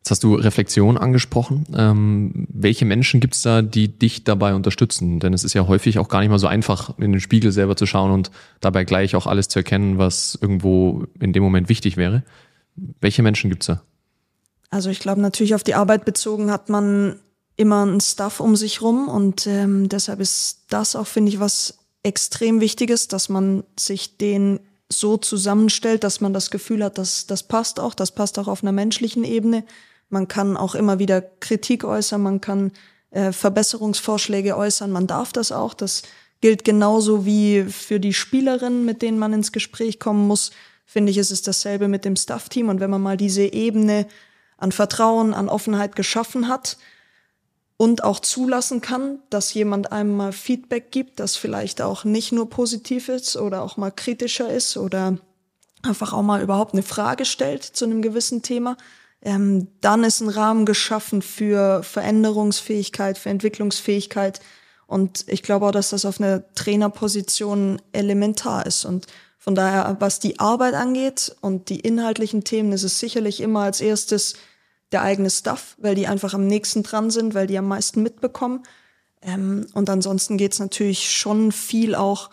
Jetzt hast du Reflexion angesprochen. Ähm, welche Menschen gibt es da, die dich dabei unterstützen? Denn es ist ja häufig auch gar nicht mal so einfach, in den Spiegel selber zu schauen und dabei gleich auch alles zu erkennen, was irgendwo in dem Moment wichtig wäre. Welche Menschen gibt es da? Also ich glaube, natürlich auf die Arbeit bezogen hat man immer einen Stuff um sich rum und ähm, deshalb ist das auch, finde ich, was extrem Wichtiges, dass man sich den so zusammenstellt, dass man das Gefühl hat, dass das passt auch, das passt auch auf einer menschlichen Ebene. Man kann auch immer wieder Kritik äußern, man kann äh, Verbesserungsvorschläge äußern, man darf das auch. Das gilt genauso wie für die Spielerinnen, mit denen man ins Gespräch kommen muss. Finde ich, ist es dasselbe mit dem Staff-Team. Und wenn man mal diese Ebene an Vertrauen, an Offenheit geschaffen hat und auch zulassen kann, dass jemand einem mal Feedback gibt, das vielleicht auch nicht nur positiv ist oder auch mal kritischer ist oder einfach auch mal überhaupt eine Frage stellt zu einem gewissen Thema, ähm, dann ist ein Rahmen geschaffen für Veränderungsfähigkeit, für Entwicklungsfähigkeit. Und ich glaube auch, dass das auf einer Trainerposition elementar ist. Und von daher, was die Arbeit angeht und die inhaltlichen Themen, ist es sicherlich immer als erstes der eigene Stuff, weil die einfach am nächsten dran sind, weil die am meisten mitbekommen. Ähm, und ansonsten geht's natürlich schon viel auch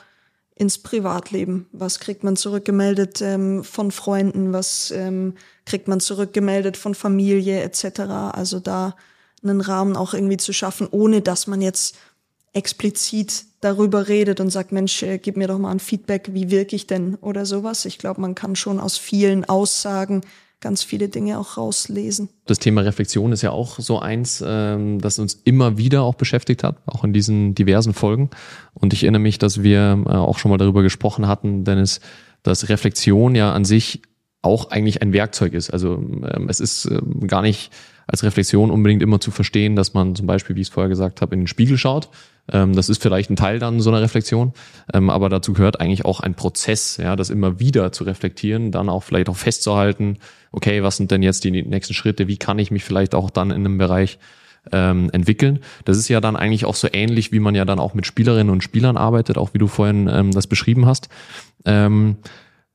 ins Privatleben. Was kriegt man zurückgemeldet ähm, von Freunden? Was ähm, kriegt man zurückgemeldet von Familie etc.? Also da einen Rahmen auch irgendwie zu schaffen, ohne dass man jetzt explizit darüber redet und sagt, Mensch, äh, gib mir doch mal ein Feedback, wie wirke ich denn oder sowas. Ich glaube, man kann schon aus vielen Aussagen ganz viele Dinge auch rauslesen. Das Thema Reflexion ist ja auch so eins, ähm, das uns immer wieder auch beschäftigt hat, auch in diesen diversen Folgen. Und ich erinnere mich, dass wir äh, auch schon mal darüber gesprochen hatten, Dennis, dass Reflexion ja an sich auch eigentlich ein Werkzeug ist. Also ähm, es ist ähm, gar nicht als Reflexion unbedingt immer zu verstehen, dass man zum Beispiel, wie ich es vorher gesagt habe, in den Spiegel schaut. Ähm, das ist vielleicht ein Teil dann so einer Reflexion, ähm, aber dazu gehört eigentlich auch ein Prozess, ja, das immer wieder zu reflektieren, dann auch vielleicht auch festzuhalten, okay, was sind denn jetzt die nächsten Schritte, wie kann ich mich vielleicht auch dann in einem Bereich ähm, entwickeln. Das ist ja dann eigentlich auch so ähnlich, wie man ja dann auch mit Spielerinnen und Spielern arbeitet, auch wie du vorhin ähm, das beschrieben hast. Ähm,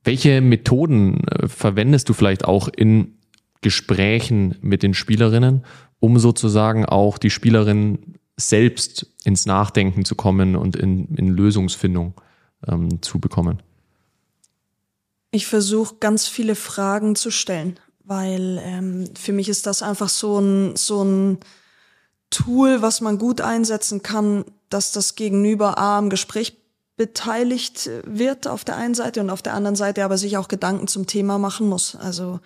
welche Methoden äh, verwendest du vielleicht auch in Gesprächen mit den Spielerinnen, um sozusagen auch die Spielerinnen selbst ins Nachdenken zu kommen und in, in Lösungsfindung ähm, zu bekommen? Ich versuche ganz viele Fragen zu stellen, weil ähm, für mich ist das einfach so ein, so ein Tool, was man gut einsetzen kann, dass das Gegenüber A am Gespräch beteiligt wird auf der einen Seite und auf der anderen Seite aber sich auch Gedanken zum Thema machen muss. Also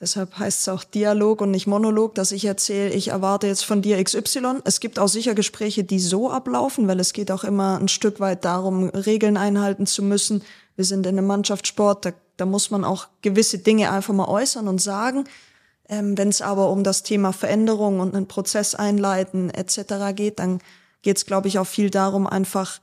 Deshalb heißt es auch Dialog und nicht Monolog, dass ich erzähle, ich erwarte jetzt von dir XY. Es gibt auch sicher Gespräche, die so ablaufen, weil es geht auch immer ein Stück weit darum, Regeln einhalten zu müssen. Wir sind in einem Mannschaftssport, da, da muss man auch gewisse Dinge einfach mal äußern und sagen. Ähm, Wenn es aber um das Thema Veränderung und einen Prozess einleiten etc. geht, dann geht es, glaube ich, auch viel darum, einfach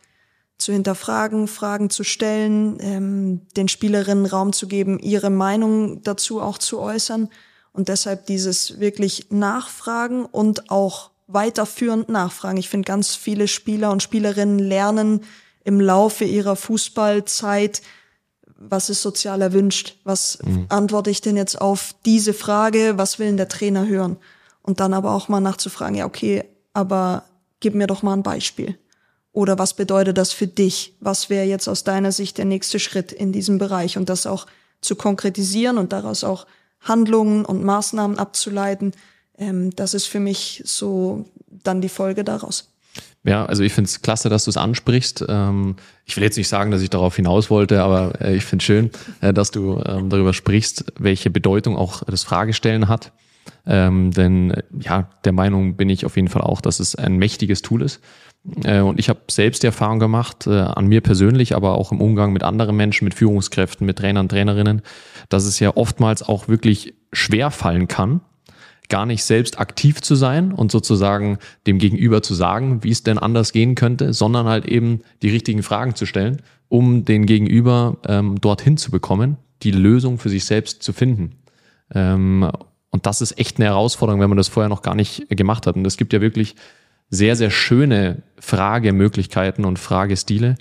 zu hinterfragen, Fragen zu stellen, ähm, den Spielerinnen Raum zu geben, ihre Meinung dazu auch zu äußern und deshalb dieses wirklich Nachfragen und auch weiterführend Nachfragen. Ich finde, ganz viele Spieler und Spielerinnen lernen im Laufe ihrer Fußballzeit, was ist sozial erwünscht? Was mhm. antworte ich denn jetzt auf diese Frage? Was will denn der Trainer hören? Und dann aber auch mal nachzufragen, ja, okay, aber gib mir doch mal ein Beispiel. Oder was bedeutet das für dich? Was wäre jetzt aus deiner Sicht der nächste Schritt in diesem Bereich? Und das auch zu konkretisieren und daraus auch Handlungen und Maßnahmen abzuleiten, ähm, das ist für mich so dann die Folge daraus. Ja, also ich finde es klasse, dass du es ansprichst. Ähm, ich will jetzt nicht sagen, dass ich darauf hinaus wollte, aber äh, ich finde es schön, äh, dass du ähm, darüber sprichst, welche Bedeutung auch das Fragestellen hat. Ähm, denn ja, der Meinung bin ich auf jeden Fall auch, dass es ein mächtiges Tool ist. Äh, und ich habe selbst die Erfahrung gemacht, äh, an mir persönlich, aber auch im Umgang mit anderen Menschen, mit Führungskräften, mit Trainern, Trainerinnen, dass es ja oftmals auch wirklich schwer fallen kann, gar nicht selbst aktiv zu sein und sozusagen dem Gegenüber zu sagen, wie es denn anders gehen könnte, sondern halt eben die richtigen Fragen zu stellen, um den Gegenüber ähm, dorthin zu bekommen, die Lösung für sich selbst zu finden. Ähm, und das ist echt eine Herausforderung, wenn man das vorher noch gar nicht gemacht hat. Und es gibt ja wirklich sehr, sehr schöne Fragemöglichkeiten und Fragestile,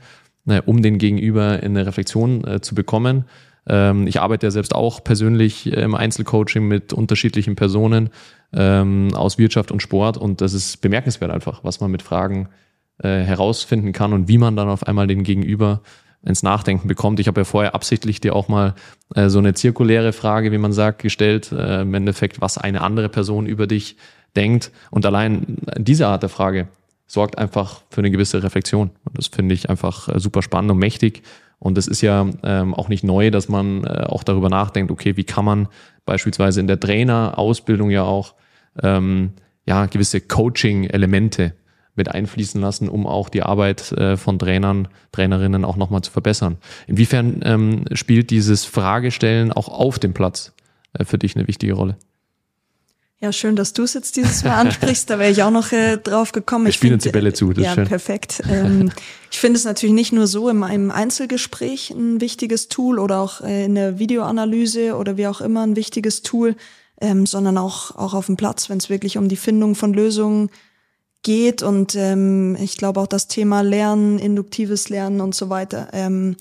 äh, um den Gegenüber in eine Reflexion äh, zu bekommen. Ähm, ich arbeite ja selbst auch persönlich im Einzelcoaching mit unterschiedlichen Personen ähm, aus Wirtschaft und Sport und das ist bemerkenswert einfach, was man mit Fragen äh, herausfinden kann und wie man dann auf einmal den Gegenüber ins Nachdenken bekommt. Ich habe ja vorher absichtlich dir auch mal äh, so eine zirkuläre Frage, wie man sagt, gestellt, äh, im Endeffekt, was eine andere Person über dich denkt. Und allein diese Art der Frage sorgt einfach für eine gewisse Reflexion. Und das finde ich einfach äh, super spannend und mächtig. Und es ist ja ähm, auch nicht neu, dass man äh, auch darüber nachdenkt, okay, wie kann man beispielsweise in der Trainerausbildung ja auch ähm, ja, gewisse Coaching-Elemente mit einfließen lassen, um auch die Arbeit äh, von Trainern, Trainerinnen auch nochmal zu verbessern. Inwiefern ähm, spielt dieses Fragestellen auch auf dem Platz äh, für dich eine wichtige Rolle? Ja, schön, dass du es jetzt dieses Mal ansprichst. Da wäre ich auch noch äh, drauf gekommen. Wir ich spielen uns die Bälle zu. Das ja, ist schön. perfekt. Ähm, ich finde es natürlich nicht nur so in einem Einzelgespräch ein wichtiges Tool oder auch äh, in der Videoanalyse oder wie auch immer ein wichtiges Tool, ähm, sondern auch, auch auf dem Platz, wenn es wirklich um die Findung von Lösungen geht. Und ähm, ich glaube auch das Thema Lernen, induktives Lernen und so weiter, ähm,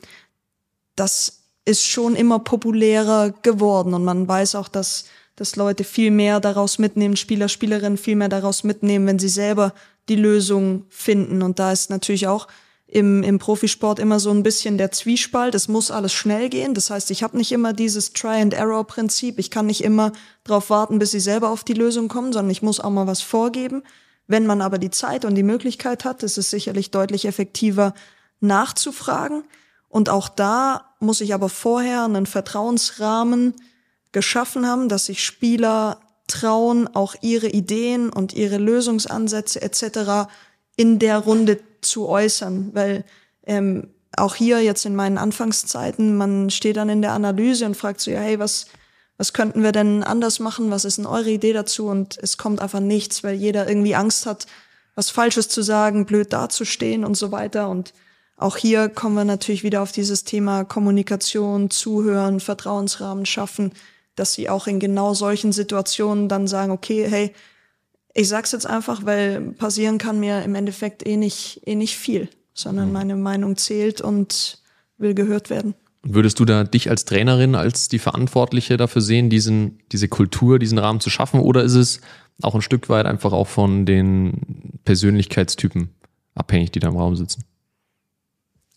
das ist schon immer populärer geworden. Und man weiß auch, dass dass Leute viel mehr daraus mitnehmen, Spieler, Spielerinnen viel mehr daraus mitnehmen, wenn sie selber die Lösung finden. Und da ist natürlich auch im, im Profisport immer so ein bisschen der Zwiespalt. Es muss alles schnell gehen. Das heißt, ich habe nicht immer dieses Try-and-Error-Prinzip. Ich kann nicht immer darauf warten, bis sie selber auf die Lösung kommen, sondern ich muss auch mal was vorgeben. Wenn man aber die Zeit und die Möglichkeit hat, ist es sicherlich deutlich effektiver nachzufragen. Und auch da muss ich aber vorher einen Vertrauensrahmen geschaffen haben, dass sich Spieler trauen, auch ihre Ideen und ihre Lösungsansätze etc. in der Runde zu äußern, weil ähm, auch hier jetzt in meinen Anfangszeiten, man steht dann in der Analyse und fragt so, ja, hey, was, was könnten wir denn anders machen? Was ist denn eure Idee dazu? Und es kommt einfach nichts, weil jeder irgendwie Angst hat, was Falsches zu sagen, blöd dazustehen und so weiter. Und auch hier kommen wir natürlich wieder auf dieses Thema Kommunikation, Zuhören, Vertrauensrahmen schaffen, dass sie auch in genau solchen Situationen dann sagen, okay, hey, ich sag's jetzt einfach, weil passieren kann mir im Endeffekt eh nicht, eh nicht viel, sondern mhm. meine Meinung zählt und will gehört werden. Würdest du da dich als Trainerin, als die Verantwortliche dafür sehen, diesen, diese Kultur, diesen Rahmen zu schaffen? Oder ist es auch ein Stück weit einfach auch von den Persönlichkeitstypen abhängig, die da im Raum sitzen?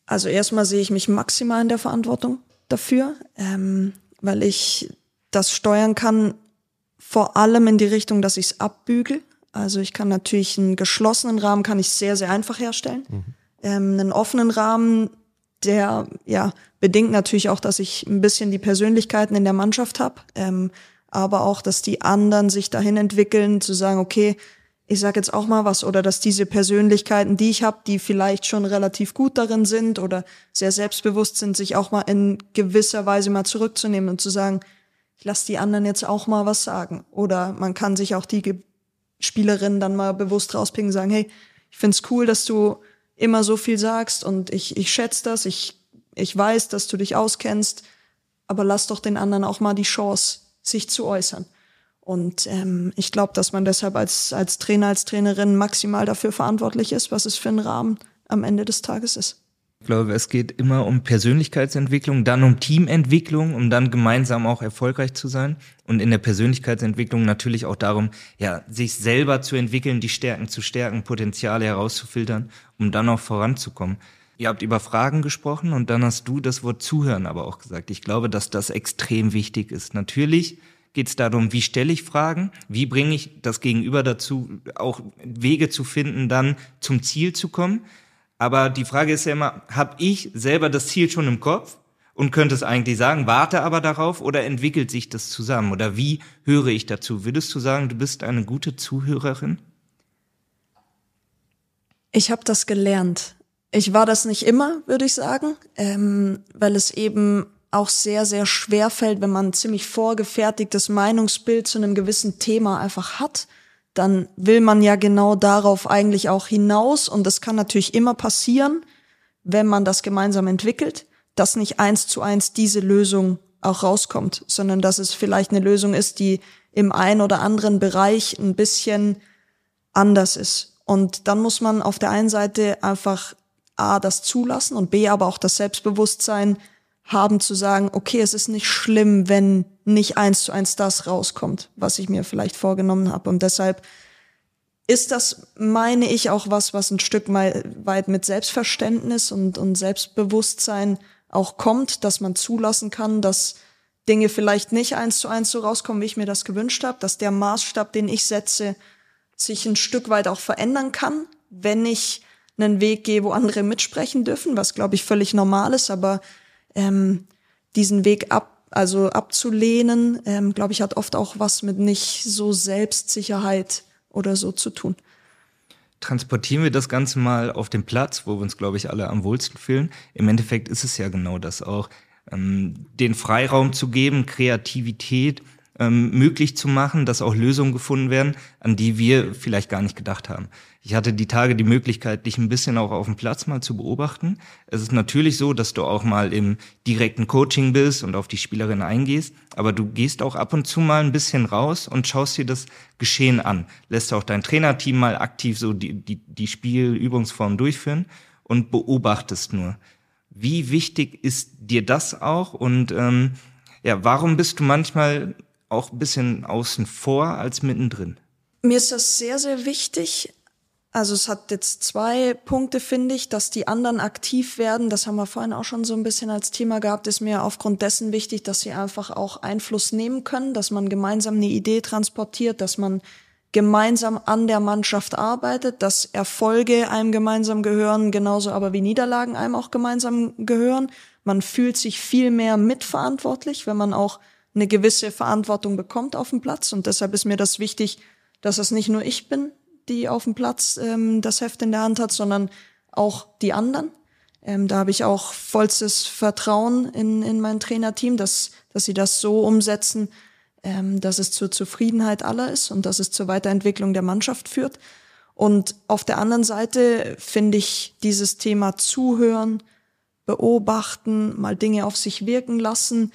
Also erstmal sehe ich mich maximal in der Verantwortung dafür, ähm, weil ich das steuern kann, vor allem in die Richtung, dass ich es abbügel. Also ich kann natürlich einen geschlossenen Rahmen kann ich sehr, sehr einfach herstellen. Mhm. Ähm, einen offenen Rahmen, der ja bedingt natürlich auch, dass ich ein bisschen die Persönlichkeiten in der Mannschaft habe, ähm, aber auch, dass die anderen sich dahin entwickeln, zu sagen, okay, ich sag jetzt auch mal was, oder dass diese Persönlichkeiten, die ich habe, die vielleicht schon relativ gut darin sind oder sehr selbstbewusst sind, sich auch mal in gewisser Weise mal zurückzunehmen und zu sagen, ich lasse die anderen jetzt auch mal was sagen. Oder man kann sich auch die Spielerinnen dann mal bewusst rauspicken und sagen, hey, ich find's cool, dass du immer so viel sagst und ich, ich schätze das, ich, ich weiß, dass du dich auskennst, aber lass doch den anderen auch mal die Chance, sich zu äußern. Und ähm, ich glaube, dass man deshalb als, als Trainer, als Trainerin maximal dafür verantwortlich ist, was es für ein Rahmen am Ende des Tages ist. Ich glaube, es geht immer um Persönlichkeitsentwicklung, dann um Teamentwicklung, um dann gemeinsam auch erfolgreich zu sein. Und in der Persönlichkeitsentwicklung natürlich auch darum, ja, sich selber zu entwickeln, die Stärken zu stärken, Potenziale herauszufiltern, um dann auch voranzukommen. Ihr habt über Fragen gesprochen und dann hast du das Wort Zuhören aber auch gesagt. Ich glaube, dass das extrem wichtig ist. Natürlich geht es darum, wie stelle ich Fragen, wie bringe ich das Gegenüber dazu, auch Wege zu finden, dann zum Ziel zu kommen. Aber die Frage ist ja immer, habe ich selber das Ziel schon im Kopf und könnte es eigentlich sagen, warte aber darauf oder entwickelt sich das zusammen? Oder wie höre ich dazu? Würdest du sagen, du bist eine gute Zuhörerin? Ich habe das gelernt. Ich war das nicht immer, würde ich sagen, ähm, weil es eben auch sehr, sehr schwer fällt, wenn man ein ziemlich vorgefertigtes Meinungsbild zu einem gewissen Thema einfach hat dann will man ja genau darauf eigentlich auch hinaus. Und das kann natürlich immer passieren, wenn man das gemeinsam entwickelt, dass nicht eins zu eins diese Lösung auch rauskommt, sondern dass es vielleicht eine Lösung ist, die im einen oder anderen Bereich ein bisschen anders ist. Und dann muss man auf der einen Seite einfach A, das zulassen und B, aber auch das Selbstbewusstsein haben zu sagen, okay, es ist nicht schlimm, wenn nicht eins zu eins das rauskommt, was ich mir vielleicht vorgenommen habe. Und deshalb ist das, meine ich, auch was, was ein Stück weit mit Selbstverständnis und, und Selbstbewusstsein auch kommt, dass man zulassen kann, dass Dinge vielleicht nicht eins zu eins so rauskommen, wie ich mir das gewünscht habe, dass der Maßstab, den ich setze, sich ein Stück weit auch verändern kann, wenn ich einen Weg gehe, wo andere mitsprechen dürfen, was glaube ich völlig normal ist, aber ähm, diesen Weg ab, also abzulehnen, ähm, glaube ich, hat oft auch was mit nicht so Selbstsicherheit oder so zu tun. Transportieren wir das Ganze mal auf den Platz, wo wir uns, glaube ich, alle am wohlsten fühlen. Im Endeffekt ist es ja genau das auch, ähm, den Freiraum zu geben, Kreativität, ähm, möglich zu machen, dass auch Lösungen gefunden werden, an die wir vielleicht gar nicht gedacht haben. Ich hatte die Tage die Möglichkeit, dich ein bisschen auch auf dem Platz mal zu beobachten. Es ist natürlich so, dass du auch mal im direkten Coaching bist und auf die Spielerin eingehst, aber du gehst auch ab und zu mal ein bisschen raus und schaust dir das Geschehen an. Lässt auch dein Trainerteam mal aktiv so die, die, die Spielübungsform durchführen und beobachtest nur. Wie wichtig ist dir das auch und ähm, ja, warum bist du manchmal auch ein bisschen außen vor als mittendrin? Mir ist das sehr, sehr wichtig. Also es hat jetzt zwei Punkte, finde ich, dass die anderen aktiv werden. Das haben wir vorhin auch schon so ein bisschen als Thema gehabt. Ist mir aufgrund dessen wichtig, dass sie einfach auch Einfluss nehmen können, dass man gemeinsam eine Idee transportiert, dass man gemeinsam an der Mannschaft arbeitet, dass Erfolge einem gemeinsam gehören, genauso aber wie Niederlagen einem auch gemeinsam gehören. Man fühlt sich viel mehr mitverantwortlich, wenn man auch eine gewisse Verantwortung bekommt auf dem Platz. Und deshalb ist mir das wichtig, dass es nicht nur ich bin, die auf dem Platz ähm, das Heft in der Hand hat, sondern auch die anderen. Ähm, da habe ich auch vollstes Vertrauen in, in mein Trainerteam, dass, dass sie das so umsetzen, ähm, dass es zur Zufriedenheit aller ist und dass es zur Weiterentwicklung der Mannschaft führt. Und auf der anderen Seite finde ich dieses Thema Zuhören, beobachten, mal Dinge auf sich wirken lassen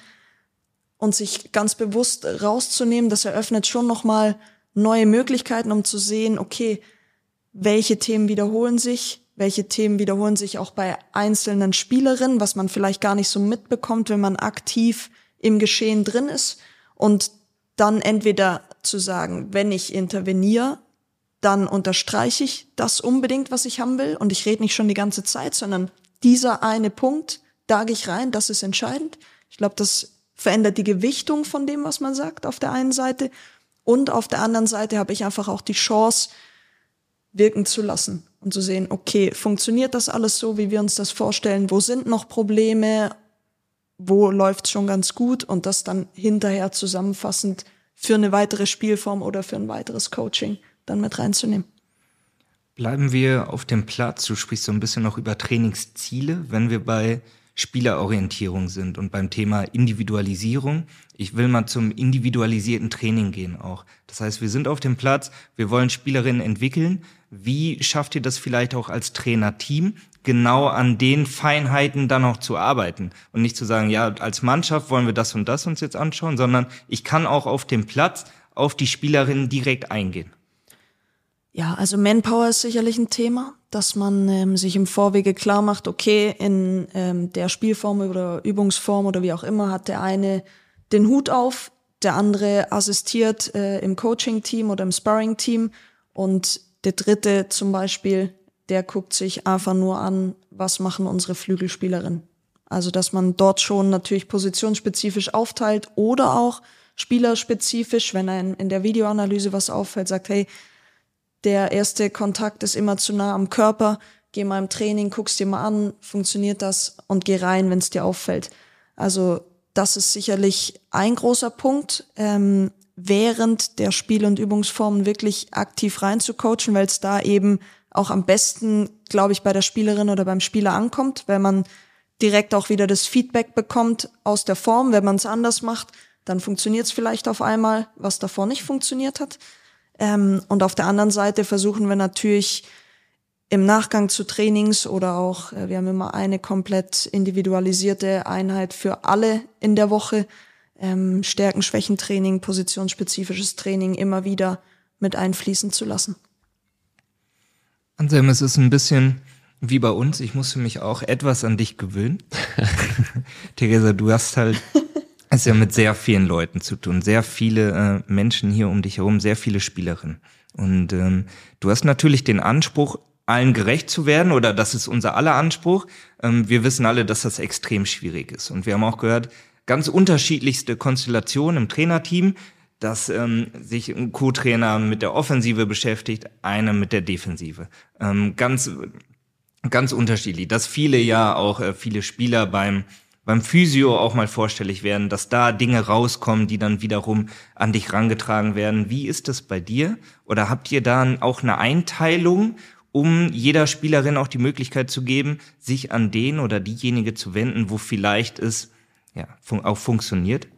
und sich ganz bewusst rauszunehmen, das eröffnet schon nochmal neue Möglichkeiten, um zu sehen, okay, welche Themen wiederholen sich, welche Themen wiederholen sich auch bei einzelnen Spielerinnen, was man vielleicht gar nicht so mitbekommt, wenn man aktiv im Geschehen drin ist und dann entweder zu sagen, wenn ich interveniere, dann unterstreiche ich das unbedingt, was ich haben will und ich rede nicht schon die ganze Zeit, sondern dieser eine Punkt, da gehe ich rein, das ist entscheidend. Ich glaube, das verändert die Gewichtung von dem, was man sagt, auf der einen Seite. Und auf der anderen Seite habe ich einfach auch die Chance, wirken zu lassen und zu sehen, okay, funktioniert das alles so, wie wir uns das vorstellen? Wo sind noch Probleme? Wo läuft schon ganz gut? Und das dann hinterher zusammenfassend für eine weitere Spielform oder für ein weiteres Coaching dann mit reinzunehmen. Bleiben wir auf dem Platz. Du sprichst so ein bisschen noch über Trainingsziele, wenn wir bei Spielerorientierung sind und beim Thema Individualisierung. Ich will mal zum individualisierten Training gehen auch. Das heißt, wir sind auf dem Platz, wir wollen Spielerinnen entwickeln. Wie schafft ihr das vielleicht auch als Trainerteam, genau an den Feinheiten dann auch zu arbeiten und nicht zu sagen, ja, als Mannschaft wollen wir das und das uns jetzt anschauen, sondern ich kann auch auf dem Platz auf die Spielerinnen direkt eingehen. Ja, also Manpower ist sicherlich ein Thema, dass man ähm, sich im Vorwege klar macht, okay, in ähm, der Spielform oder Übungsform oder wie auch immer hat der eine den Hut auf, der andere assistiert äh, im Coaching-Team oder im Sparring-Team und der dritte zum Beispiel, der guckt sich einfach nur an, was machen unsere Flügelspielerinnen. Also dass man dort schon natürlich positionsspezifisch aufteilt oder auch spielerspezifisch, wenn einem in der Videoanalyse was auffällt, sagt, hey, der erste Kontakt ist immer zu nah am Körper. Geh mal im Training, guck's dir mal an, funktioniert das und geh rein, wenn es dir auffällt. Also das ist sicherlich ein großer Punkt, ähm, während der Spiel- und Übungsformen wirklich aktiv reinzucoachen, weil es da eben auch am besten, glaube ich, bei der Spielerin oder beim Spieler ankommt, weil man direkt auch wieder das Feedback bekommt aus der Form. Wenn man es anders macht, dann funktioniert es vielleicht auf einmal, was davor nicht funktioniert hat. Ähm, und auf der anderen Seite versuchen wir natürlich im Nachgang zu Trainings oder auch, äh, wir haben immer eine komplett individualisierte Einheit für alle in der Woche, ähm, Stärken-Schwächen-Training, positionsspezifisches Training immer wieder mit einfließen zu lassen. Anselm, es ist ein bisschen wie bei uns. Ich musste mich auch etwas an dich gewöhnen. Theresa, du hast halt ist ja mit sehr vielen Leuten zu tun, sehr viele äh, Menschen hier um dich herum, sehr viele Spielerinnen. Und ähm, du hast natürlich den Anspruch, allen gerecht zu werden, oder das ist unser aller Anspruch. Ähm, wir wissen alle, dass das extrem schwierig ist. Und wir haben auch gehört, ganz unterschiedlichste Konstellationen im Trainerteam, dass ähm, sich ein Co-Trainer mit der Offensive beschäftigt, einer mit der Defensive. Ähm, ganz, ganz unterschiedlich. Dass viele ja auch, äh, viele Spieler beim beim Physio auch mal vorstellig werden, dass da Dinge rauskommen, die dann wiederum an dich rangetragen werden. Wie ist das bei dir? Oder habt ihr da auch eine Einteilung, um jeder Spielerin auch die Möglichkeit zu geben, sich an den oder diejenige zu wenden, wo vielleicht es ja, auch funktioniert?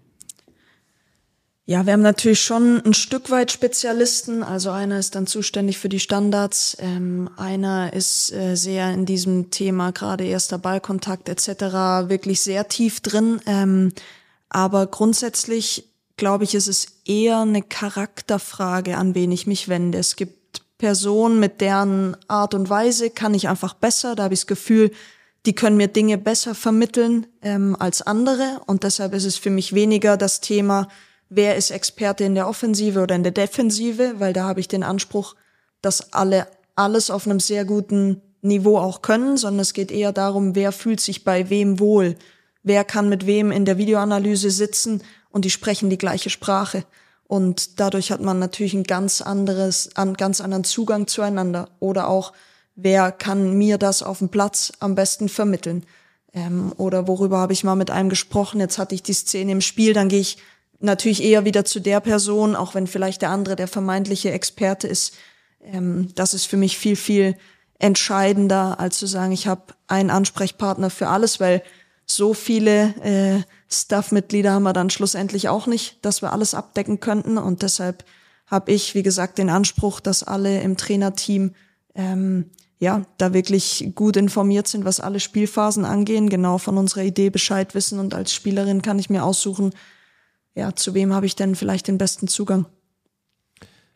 Ja, wir haben natürlich schon ein Stück weit Spezialisten. Also einer ist dann zuständig für die Standards, ähm, einer ist äh, sehr in diesem Thema gerade erster Ballkontakt etc. wirklich sehr tief drin. Ähm, aber grundsätzlich glaube ich, ist es eher eine Charakterfrage, an wen ich mich wende. Es gibt Personen, mit deren Art und Weise kann ich einfach besser. Da habe ich das Gefühl, die können mir Dinge besser vermitteln ähm, als andere. Und deshalb ist es für mich weniger das Thema, wer ist Experte in der Offensive oder in der Defensive, weil da habe ich den Anspruch, dass alle alles auf einem sehr guten Niveau auch können, sondern es geht eher darum, wer fühlt sich bei wem wohl, wer kann mit wem in der Videoanalyse sitzen und die sprechen die gleiche Sprache. Und dadurch hat man natürlich ein ganz anderes, einen ganz anderen Zugang zueinander. Oder auch, wer kann mir das auf dem Platz am besten vermitteln? Ähm, oder worüber habe ich mal mit einem gesprochen? Jetzt hatte ich die Szene im Spiel, dann gehe ich natürlich eher wieder zu der Person, auch wenn vielleicht der andere der vermeintliche Experte ist. Ähm, das ist für mich viel, viel entscheidender, als zu sagen, ich habe einen Ansprechpartner für alles, weil so viele äh, Staff-Mitglieder haben wir dann schlussendlich auch nicht, dass wir alles abdecken könnten. Und deshalb habe ich, wie gesagt, den Anspruch, dass alle im Trainerteam ähm, ja da wirklich gut informiert sind, was alle Spielphasen angehen, genau von unserer Idee Bescheid wissen. Und als Spielerin kann ich mir aussuchen, ja, zu wem habe ich denn vielleicht den besten Zugang?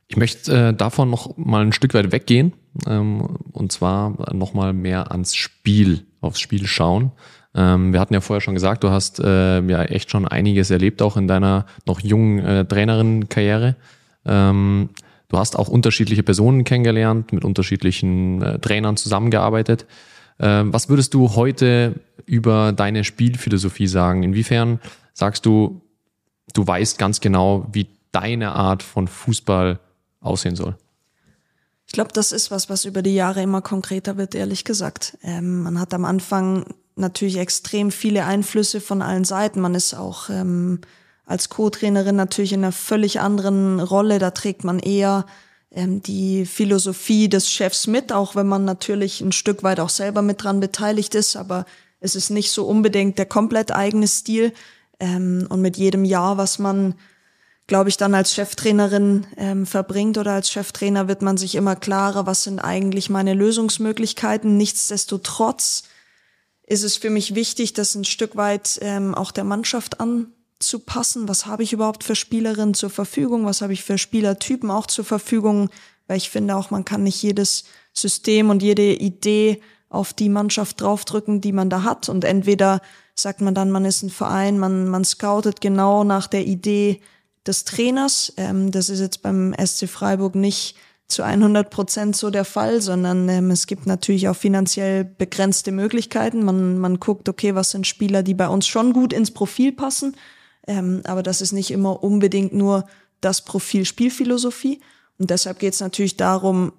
Ich möchte äh, davon noch mal ein Stück weit weggehen ähm, und zwar noch mal mehr ans Spiel, aufs Spiel schauen. Ähm, wir hatten ja vorher schon gesagt, du hast äh, ja echt schon einiges erlebt, auch in deiner noch jungen äh, Trainerin-Karriere. Ähm, du hast auch unterschiedliche Personen kennengelernt, mit unterschiedlichen äh, Trainern zusammengearbeitet. Ähm, was würdest du heute über deine Spielphilosophie sagen? Inwiefern sagst du, du weißt ganz genau, wie deine Art von Fußball aussehen soll? Ich glaube, das ist was, was über die Jahre immer konkreter wird, ehrlich gesagt. Ähm, man hat am Anfang natürlich extrem viele Einflüsse von allen Seiten. Man ist auch ähm, als Co-Trainerin natürlich in einer völlig anderen Rolle. Da trägt man eher ähm, die Philosophie des Chefs mit, auch wenn man natürlich ein Stück weit auch selber mit dran beteiligt ist. Aber es ist nicht so unbedingt der komplett eigene Stil. Ähm, und mit jedem Jahr, was man, glaube ich, dann als Cheftrainerin ähm, verbringt oder als Cheftrainer, wird man sich immer klarer, was sind eigentlich meine Lösungsmöglichkeiten. Nichtsdestotrotz ist es für mich wichtig, das ein Stück weit ähm, auch der Mannschaft anzupassen. Was habe ich überhaupt für Spielerinnen zur Verfügung? Was habe ich für Spielertypen auch zur Verfügung? Weil ich finde auch, man kann nicht jedes System und jede Idee auf die Mannschaft draufdrücken, die man da hat. Und entweder sagt man dann, man ist ein Verein, man, man scoutet genau nach der Idee des Trainers. Ähm, das ist jetzt beim SC Freiburg nicht zu 100 Prozent so der Fall, sondern ähm, es gibt natürlich auch finanziell begrenzte Möglichkeiten. Man, man guckt, okay, was sind Spieler, die bei uns schon gut ins Profil passen, ähm, aber das ist nicht immer unbedingt nur das Profil Spielphilosophie. Und deshalb geht es natürlich darum,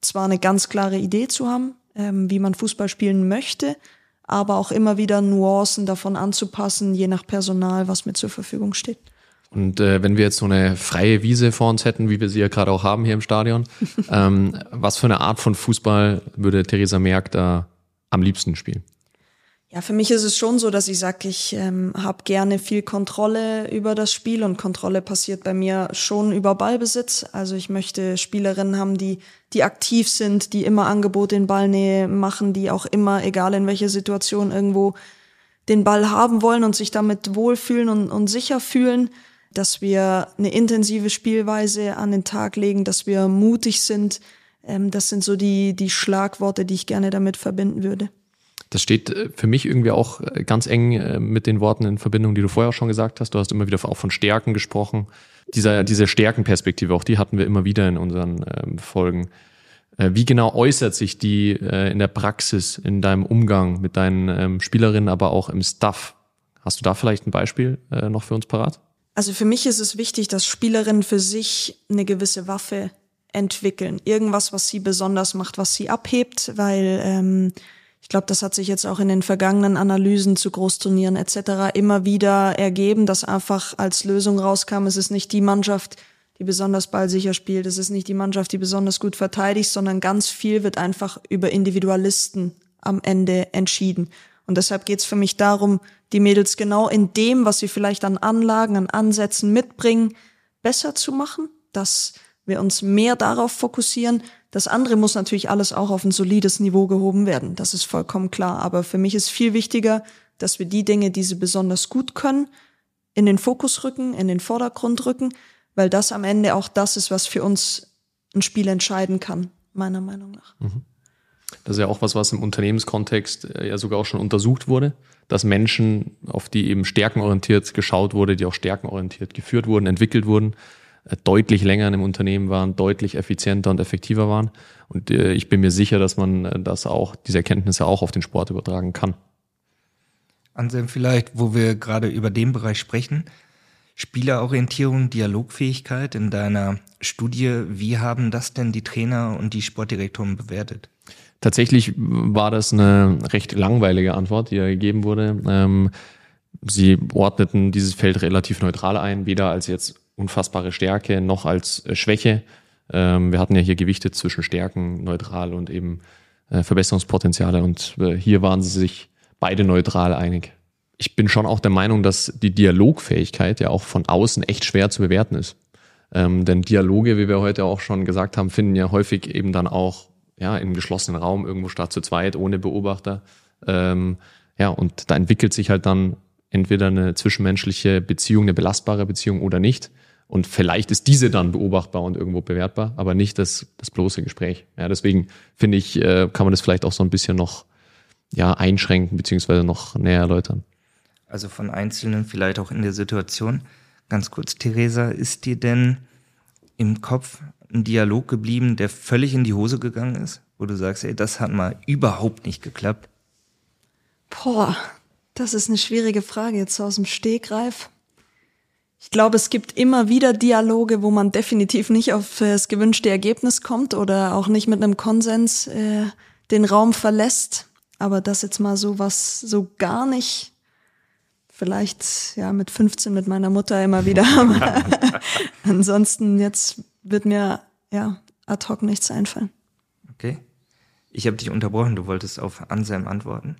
zwar eine ganz klare Idee zu haben, ähm, wie man Fußball spielen möchte, aber auch immer wieder Nuancen davon anzupassen, je nach Personal, was mir zur Verfügung steht. Und äh, wenn wir jetzt so eine freie Wiese vor uns hätten, wie wir sie ja gerade auch haben hier im Stadion, ähm, was für eine Art von Fußball würde Theresa Merck da am liebsten spielen? Ja, für mich ist es schon so, dass ich sage, ich ähm, habe gerne viel Kontrolle über das Spiel und Kontrolle passiert bei mir schon über Ballbesitz. Also ich möchte Spielerinnen haben, die, die aktiv sind, die immer Angebote in Ballnähe machen, die auch immer, egal in welcher Situation, irgendwo den Ball haben wollen und sich damit wohlfühlen und, und sicher fühlen, dass wir eine intensive Spielweise an den Tag legen, dass wir mutig sind. Ähm, das sind so die, die Schlagworte, die ich gerne damit verbinden würde. Das steht äh, für mich irgendwie auch äh, ganz eng äh, mit den Worten in Verbindung, die du vorher schon gesagt hast. Du hast immer wieder auch von Stärken gesprochen. Dieser, diese Stärkenperspektive, auch die hatten wir immer wieder in unseren ähm, Folgen. Wie genau äußert sich die in der Praxis, in deinem Umgang mit deinen ähm, Spielerinnen, aber auch im Staff? Hast du da vielleicht ein Beispiel noch für uns parat? Also für mich ist es wichtig, dass Spielerinnen für sich eine gewisse Waffe entwickeln. Irgendwas, was sie besonders macht, was sie abhebt, weil ähm, glaube, das hat sich jetzt auch in den vergangenen Analysen zu Großturnieren etc. immer wieder ergeben, dass einfach als Lösung rauskam, es ist nicht die Mannschaft, die besonders ballsicher spielt, es ist nicht die Mannschaft, die besonders gut verteidigt, sondern ganz viel wird einfach über Individualisten am Ende entschieden. Und deshalb geht es für mich darum, die Mädels genau in dem, was sie vielleicht an Anlagen, an Ansätzen mitbringen, besser zu machen, dass wir uns mehr darauf fokussieren. Das andere muss natürlich alles auch auf ein solides Niveau gehoben werden. Das ist vollkommen klar. Aber für mich ist viel wichtiger, dass wir die Dinge, die sie besonders gut können, in den Fokus rücken, in den Vordergrund rücken, weil das am Ende auch das ist, was für uns ein Spiel entscheiden kann, meiner Meinung nach. Mhm. Das ist ja auch was, was im Unternehmenskontext äh, ja sogar auch schon untersucht wurde, dass Menschen, auf die eben stärkenorientiert geschaut wurde, die auch stärkenorientiert geführt wurden, entwickelt wurden, deutlich länger in einem Unternehmen waren, deutlich effizienter und effektiver waren. Und äh, ich bin mir sicher, dass man das auch, diese Erkenntnisse auch auf den Sport übertragen kann. Anselm, vielleicht, wo wir gerade über den Bereich sprechen, Spielerorientierung, Dialogfähigkeit in deiner Studie, wie haben das denn die Trainer und die Sportdirektoren bewertet? Tatsächlich war das eine recht langweilige Antwort, die ja gegeben wurde. Ähm, sie ordneten dieses Feld relativ neutral ein, weder als jetzt unfassbare Stärke noch als äh, Schwäche. Ähm, wir hatten ja hier gewichtet zwischen Stärken, neutral und eben äh, Verbesserungspotenziale und äh, hier waren sie sich beide neutral einig. Ich bin schon auch der Meinung, dass die Dialogfähigkeit ja auch von außen echt schwer zu bewerten ist. Ähm, denn Dialoge, wie wir heute auch schon gesagt haben, finden ja häufig eben dann auch ja, im geschlossenen Raum irgendwo statt zu zweit, ohne Beobachter. Ähm, ja, und da entwickelt sich halt dann entweder eine zwischenmenschliche Beziehung, eine belastbare Beziehung oder nicht. Und vielleicht ist diese dann beobachtbar und irgendwo bewertbar, aber nicht das, das bloße Gespräch. Ja, deswegen finde ich, äh, kann man das vielleicht auch so ein bisschen noch ja, einschränken, beziehungsweise noch näher erläutern. Also von Einzelnen vielleicht auch in der Situation. Ganz kurz, Theresa, ist dir denn im Kopf ein Dialog geblieben, der völlig in die Hose gegangen ist? Wo du sagst, ey, das hat mal überhaupt nicht geklappt? Boah, das ist eine schwierige Frage jetzt aus dem Stegreif. Ich glaube, es gibt immer wieder Dialoge, wo man definitiv nicht auf das gewünschte Ergebnis kommt oder auch nicht mit einem Konsens äh, den Raum verlässt. Aber das jetzt mal so was so gar nicht. Vielleicht ja mit 15 mit meiner Mutter immer wieder. ansonsten jetzt wird mir ja ad hoc nichts einfallen. Okay. Ich habe dich unterbrochen, du wolltest auf Anselm antworten.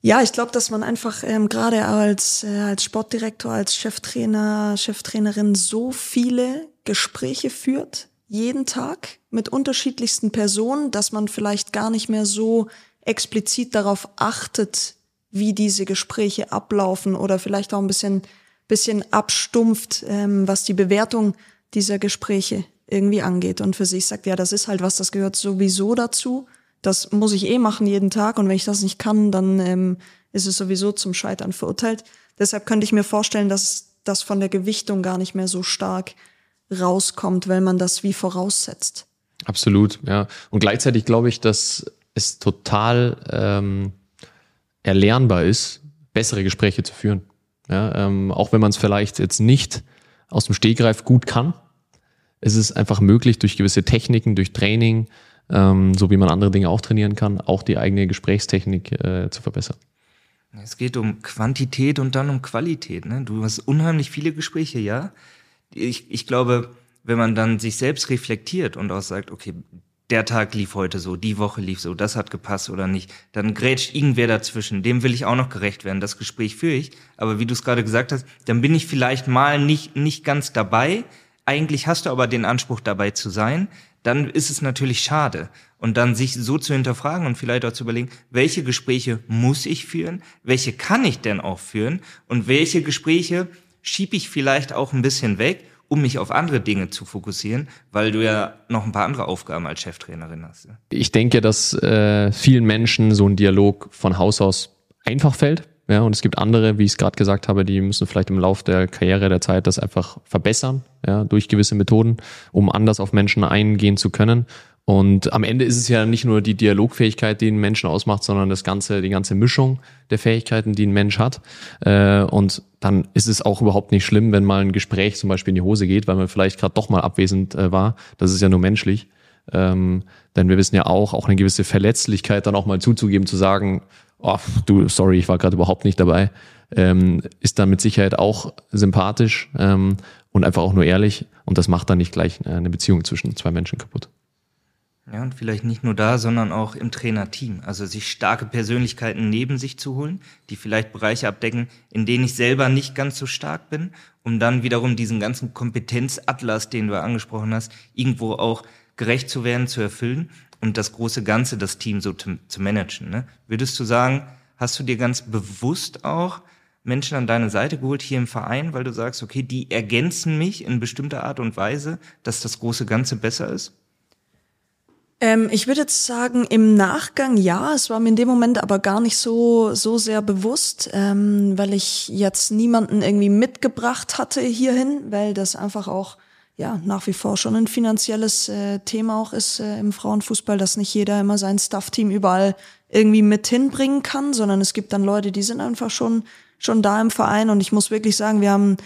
Ja, ich glaube, dass man einfach ähm, gerade als, äh, als Sportdirektor, als Cheftrainer, Cheftrainerin so viele Gespräche führt, jeden Tag mit unterschiedlichsten Personen, dass man vielleicht gar nicht mehr so explizit darauf achtet, wie diese Gespräche ablaufen oder vielleicht auch ein bisschen, bisschen abstumpft, ähm, was die Bewertung dieser Gespräche irgendwie angeht und für sich sagt, ja, das ist halt was, das gehört sowieso dazu. Das muss ich eh machen jeden Tag und wenn ich das nicht kann, dann ähm, ist es sowieso zum Scheitern verurteilt. Deshalb könnte ich mir vorstellen, dass das von der Gewichtung gar nicht mehr so stark rauskommt, weil man das wie voraussetzt. Absolut, ja. Und gleichzeitig glaube ich, dass es total ähm, erlernbar ist, bessere Gespräche zu führen. Ja, ähm, auch wenn man es vielleicht jetzt nicht aus dem Stegreif gut kann. Es ist einfach möglich, durch gewisse Techniken, durch Training, ähm, so wie man andere Dinge auch trainieren kann, auch die eigene Gesprächstechnik äh, zu verbessern. Es geht um Quantität und dann um Qualität. Ne? Du hast unheimlich viele Gespräche, ja. Ich, ich glaube, wenn man dann sich selbst reflektiert und auch sagt, okay, der Tag lief heute so, die Woche lief so, das hat gepasst oder nicht, dann grätscht irgendwer dazwischen, dem will ich auch noch gerecht werden, das Gespräch führe ich, aber wie du es gerade gesagt hast, dann bin ich vielleicht mal nicht, nicht ganz dabei, eigentlich hast du aber den Anspruch dabei zu sein, dann ist es natürlich schade. Und dann sich so zu hinterfragen und vielleicht auch zu überlegen, welche Gespräche muss ich führen, welche kann ich denn auch führen und welche Gespräche schiebe ich vielleicht auch ein bisschen weg um mich auf andere Dinge zu fokussieren, weil du ja noch ein paar andere Aufgaben als Cheftrainerin hast. Ich denke, dass äh, vielen Menschen so ein Dialog von Haus aus einfach fällt. Ja, und es gibt andere, wie ich es gerade gesagt habe, die müssen vielleicht im Laufe der Karriere der Zeit das einfach verbessern, ja, durch gewisse Methoden, um anders auf Menschen eingehen zu können. Und am Ende ist es ja nicht nur die Dialogfähigkeit, die einen Menschen ausmacht, sondern das ganze, die ganze Mischung der Fähigkeiten, die ein Mensch hat. Äh, und dann ist es auch überhaupt nicht schlimm, wenn mal ein Gespräch zum Beispiel in die Hose geht, weil man vielleicht gerade doch mal abwesend äh, war. Das ist ja nur menschlich. Ähm, denn wir wissen ja auch, auch eine gewisse Verletzlichkeit dann auch mal zuzugeben, zu sagen, oh, du, sorry, ich war gerade überhaupt nicht dabei, ähm, ist dann mit Sicherheit auch sympathisch ähm, und einfach auch nur ehrlich. Und das macht dann nicht gleich eine Beziehung zwischen zwei Menschen kaputt. Ja, und vielleicht nicht nur da, sondern auch im Trainerteam. Also sich starke Persönlichkeiten neben sich zu holen, die vielleicht Bereiche abdecken, in denen ich selber nicht ganz so stark bin, um dann wiederum diesen ganzen Kompetenzatlas, den du angesprochen hast, irgendwo auch gerecht zu werden, zu erfüllen und das große Ganze, das Team so zu, zu managen. Ne? Würdest du sagen, hast du dir ganz bewusst auch Menschen an deine Seite geholt hier im Verein, weil du sagst, okay, die ergänzen mich in bestimmter Art und Weise, dass das große Ganze besser ist? Ähm, ich würde jetzt sagen, im Nachgang ja, es war mir in dem Moment aber gar nicht so, so sehr bewusst, ähm, weil ich jetzt niemanden irgendwie mitgebracht hatte hierhin, weil das einfach auch ja nach wie vor schon ein finanzielles äh, Thema auch ist äh, im Frauenfußball, dass nicht jeder immer sein Staff-Team überall irgendwie mit hinbringen kann, sondern es gibt dann Leute, die sind einfach schon schon da im Verein und ich muss wirklich sagen, wir haben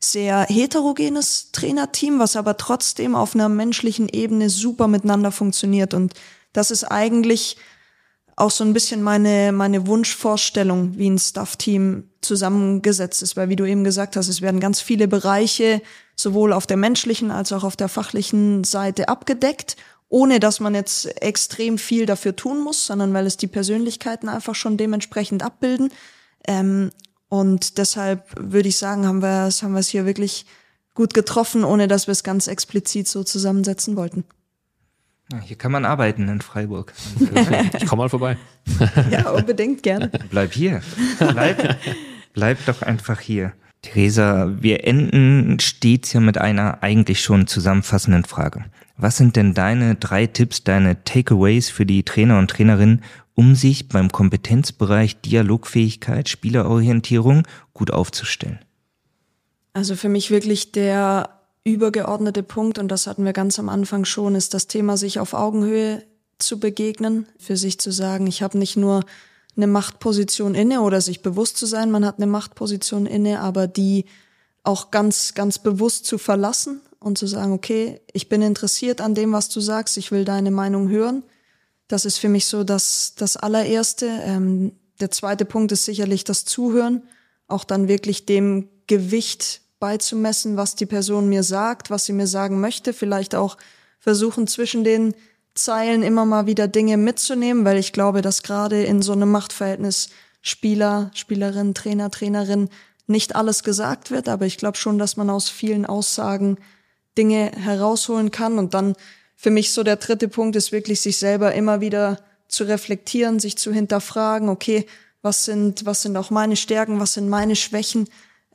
sehr heterogenes Trainerteam, was aber trotzdem auf einer menschlichen Ebene super miteinander funktioniert. Und das ist eigentlich auch so ein bisschen meine, meine Wunschvorstellung, wie ein Staff-Team zusammengesetzt ist. Weil wie du eben gesagt hast, es werden ganz viele Bereiche sowohl auf der menschlichen als auch auf der fachlichen Seite abgedeckt, ohne dass man jetzt extrem viel dafür tun muss, sondern weil es die Persönlichkeiten einfach schon dementsprechend abbilden. Ähm, und deshalb würde ich sagen, haben wir es haben wir es hier wirklich gut getroffen, ohne dass wir es ganz explizit so zusammensetzen wollten. Hier kann man arbeiten in Freiburg. ich komme mal vorbei. ja, unbedingt gerne. Bleib hier. Bleib, bleib doch einfach hier. Theresa, wir enden stets ja mit einer eigentlich schon zusammenfassenden Frage. Was sind denn deine drei Tipps, deine Takeaways für die Trainer und Trainerinnen, um sich beim Kompetenzbereich Dialogfähigkeit, Spielerorientierung gut aufzustellen? Also für mich wirklich der übergeordnete Punkt, und das hatten wir ganz am Anfang schon, ist das Thema, sich auf Augenhöhe zu begegnen, für sich zu sagen, ich habe nicht nur eine Machtposition inne oder sich bewusst zu sein, man hat eine Machtposition inne, aber die auch ganz, ganz bewusst zu verlassen und zu sagen, okay, ich bin interessiert an dem, was du sagst, ich will deine Meinung hören das ist für mich so das, das allererste. Ähm, der zweite Punkt ist sicherlich das Zuhören, auch dann wirklich dem Gewicht beizumessen, was die Person mir sagt, was sie mir sagen möchte, vielleicht auch versuchen zwischen den Zeilen immer mal wieder Dinge mitzunehmen, weil ich glaube, dass gerade in so einem Machtverhältnis Spieler, Spielerin, Trainer, Trainerin nicht alles gesagt wird, aber ich glaube schon, dass man aus vielen Aussagen Dinge herausholen kann. Und dann für mich so der dritte Punkt ist wirklich, sich selber immer wieder zu reflektieren, sich zu hinterfragen, okay, was sind, was sind auch meine Stärken, was sind meine Schwächen,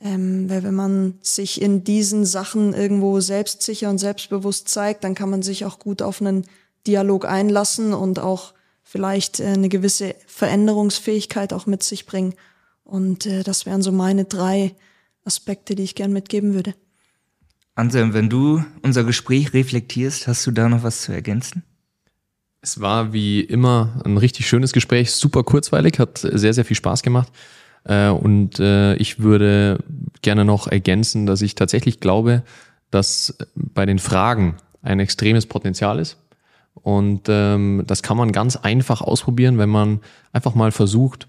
ähm, weil wenn man sich in diesen Sachen irgendwo selbstsicher und selbstbewusst zeigt, dann kann man sich auch gut auf einen Dialog einlassen und auch vielleicht äh, eine gewisse Veränderungsfähigkeit auch mit sich bringen. Und äh, das wären so meine drei Aspekte, die ich gern mitgeben würde. Anselm, wenn du unser Gespräch reflektierst, hast du da noch was zu ergänzen? Es war wie immer ein richtig schönes Gespräch, super kurzweilig, hat sehr, sehr viel Spaß gemacht. Äh, und äh, ich würde gerne noch ergänzen, dass ich tatsächlich glaube, dass bei den Fragen ein extremes Potenzial ist. Und ähm, das kann man ganz einfach ausprobieren, wenn man einfach mal versucht,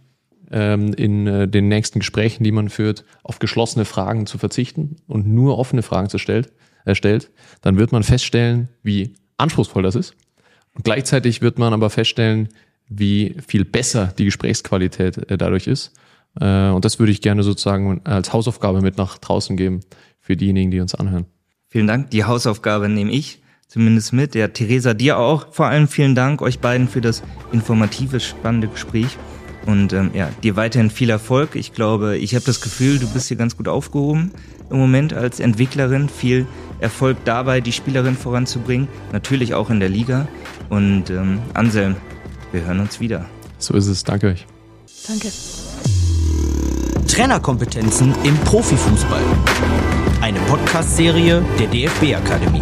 ähm, in äh, den nächsten Gesprächen, die man führt, auf geschlossene Fragen zu verzichten und nur offene Fragen zu stellt, äh, stellt, dann wird man feststellen, wie anspruchsvoll das ist. Und gleichzeitig wird man aber feststellen, wie viel besser die Gesprächsqualität äh, dadurch ist. Äh, und das würde ich gerne sozusagen als Hausaufgabe mit nach draußen geben für diejenigen, die uns anhören. Vielen Dank. Die Hausaufgabe nehme ich zumindest mit. Ja, Theresa, dir auch. Vor allem vielen Dank euch beiden für das informative, spannende Gespräch. Und ähm, ja, dir weiterhin viel Erfolg. Ich glaube, ich habe das Gefühl, du bist hier ganz gut aufgehoben im Moment als Entwicklerin. Viel Erfolg dabei, die Spielerin voranzubringen. Natürlich auch in der Liga. Und ähm, Anselm, wir hören uns wieder. So ist es. Danke euch. Danke. Trainerkompetenzen im Profifußball. Eine Podcast-Serie der DFB Akademie.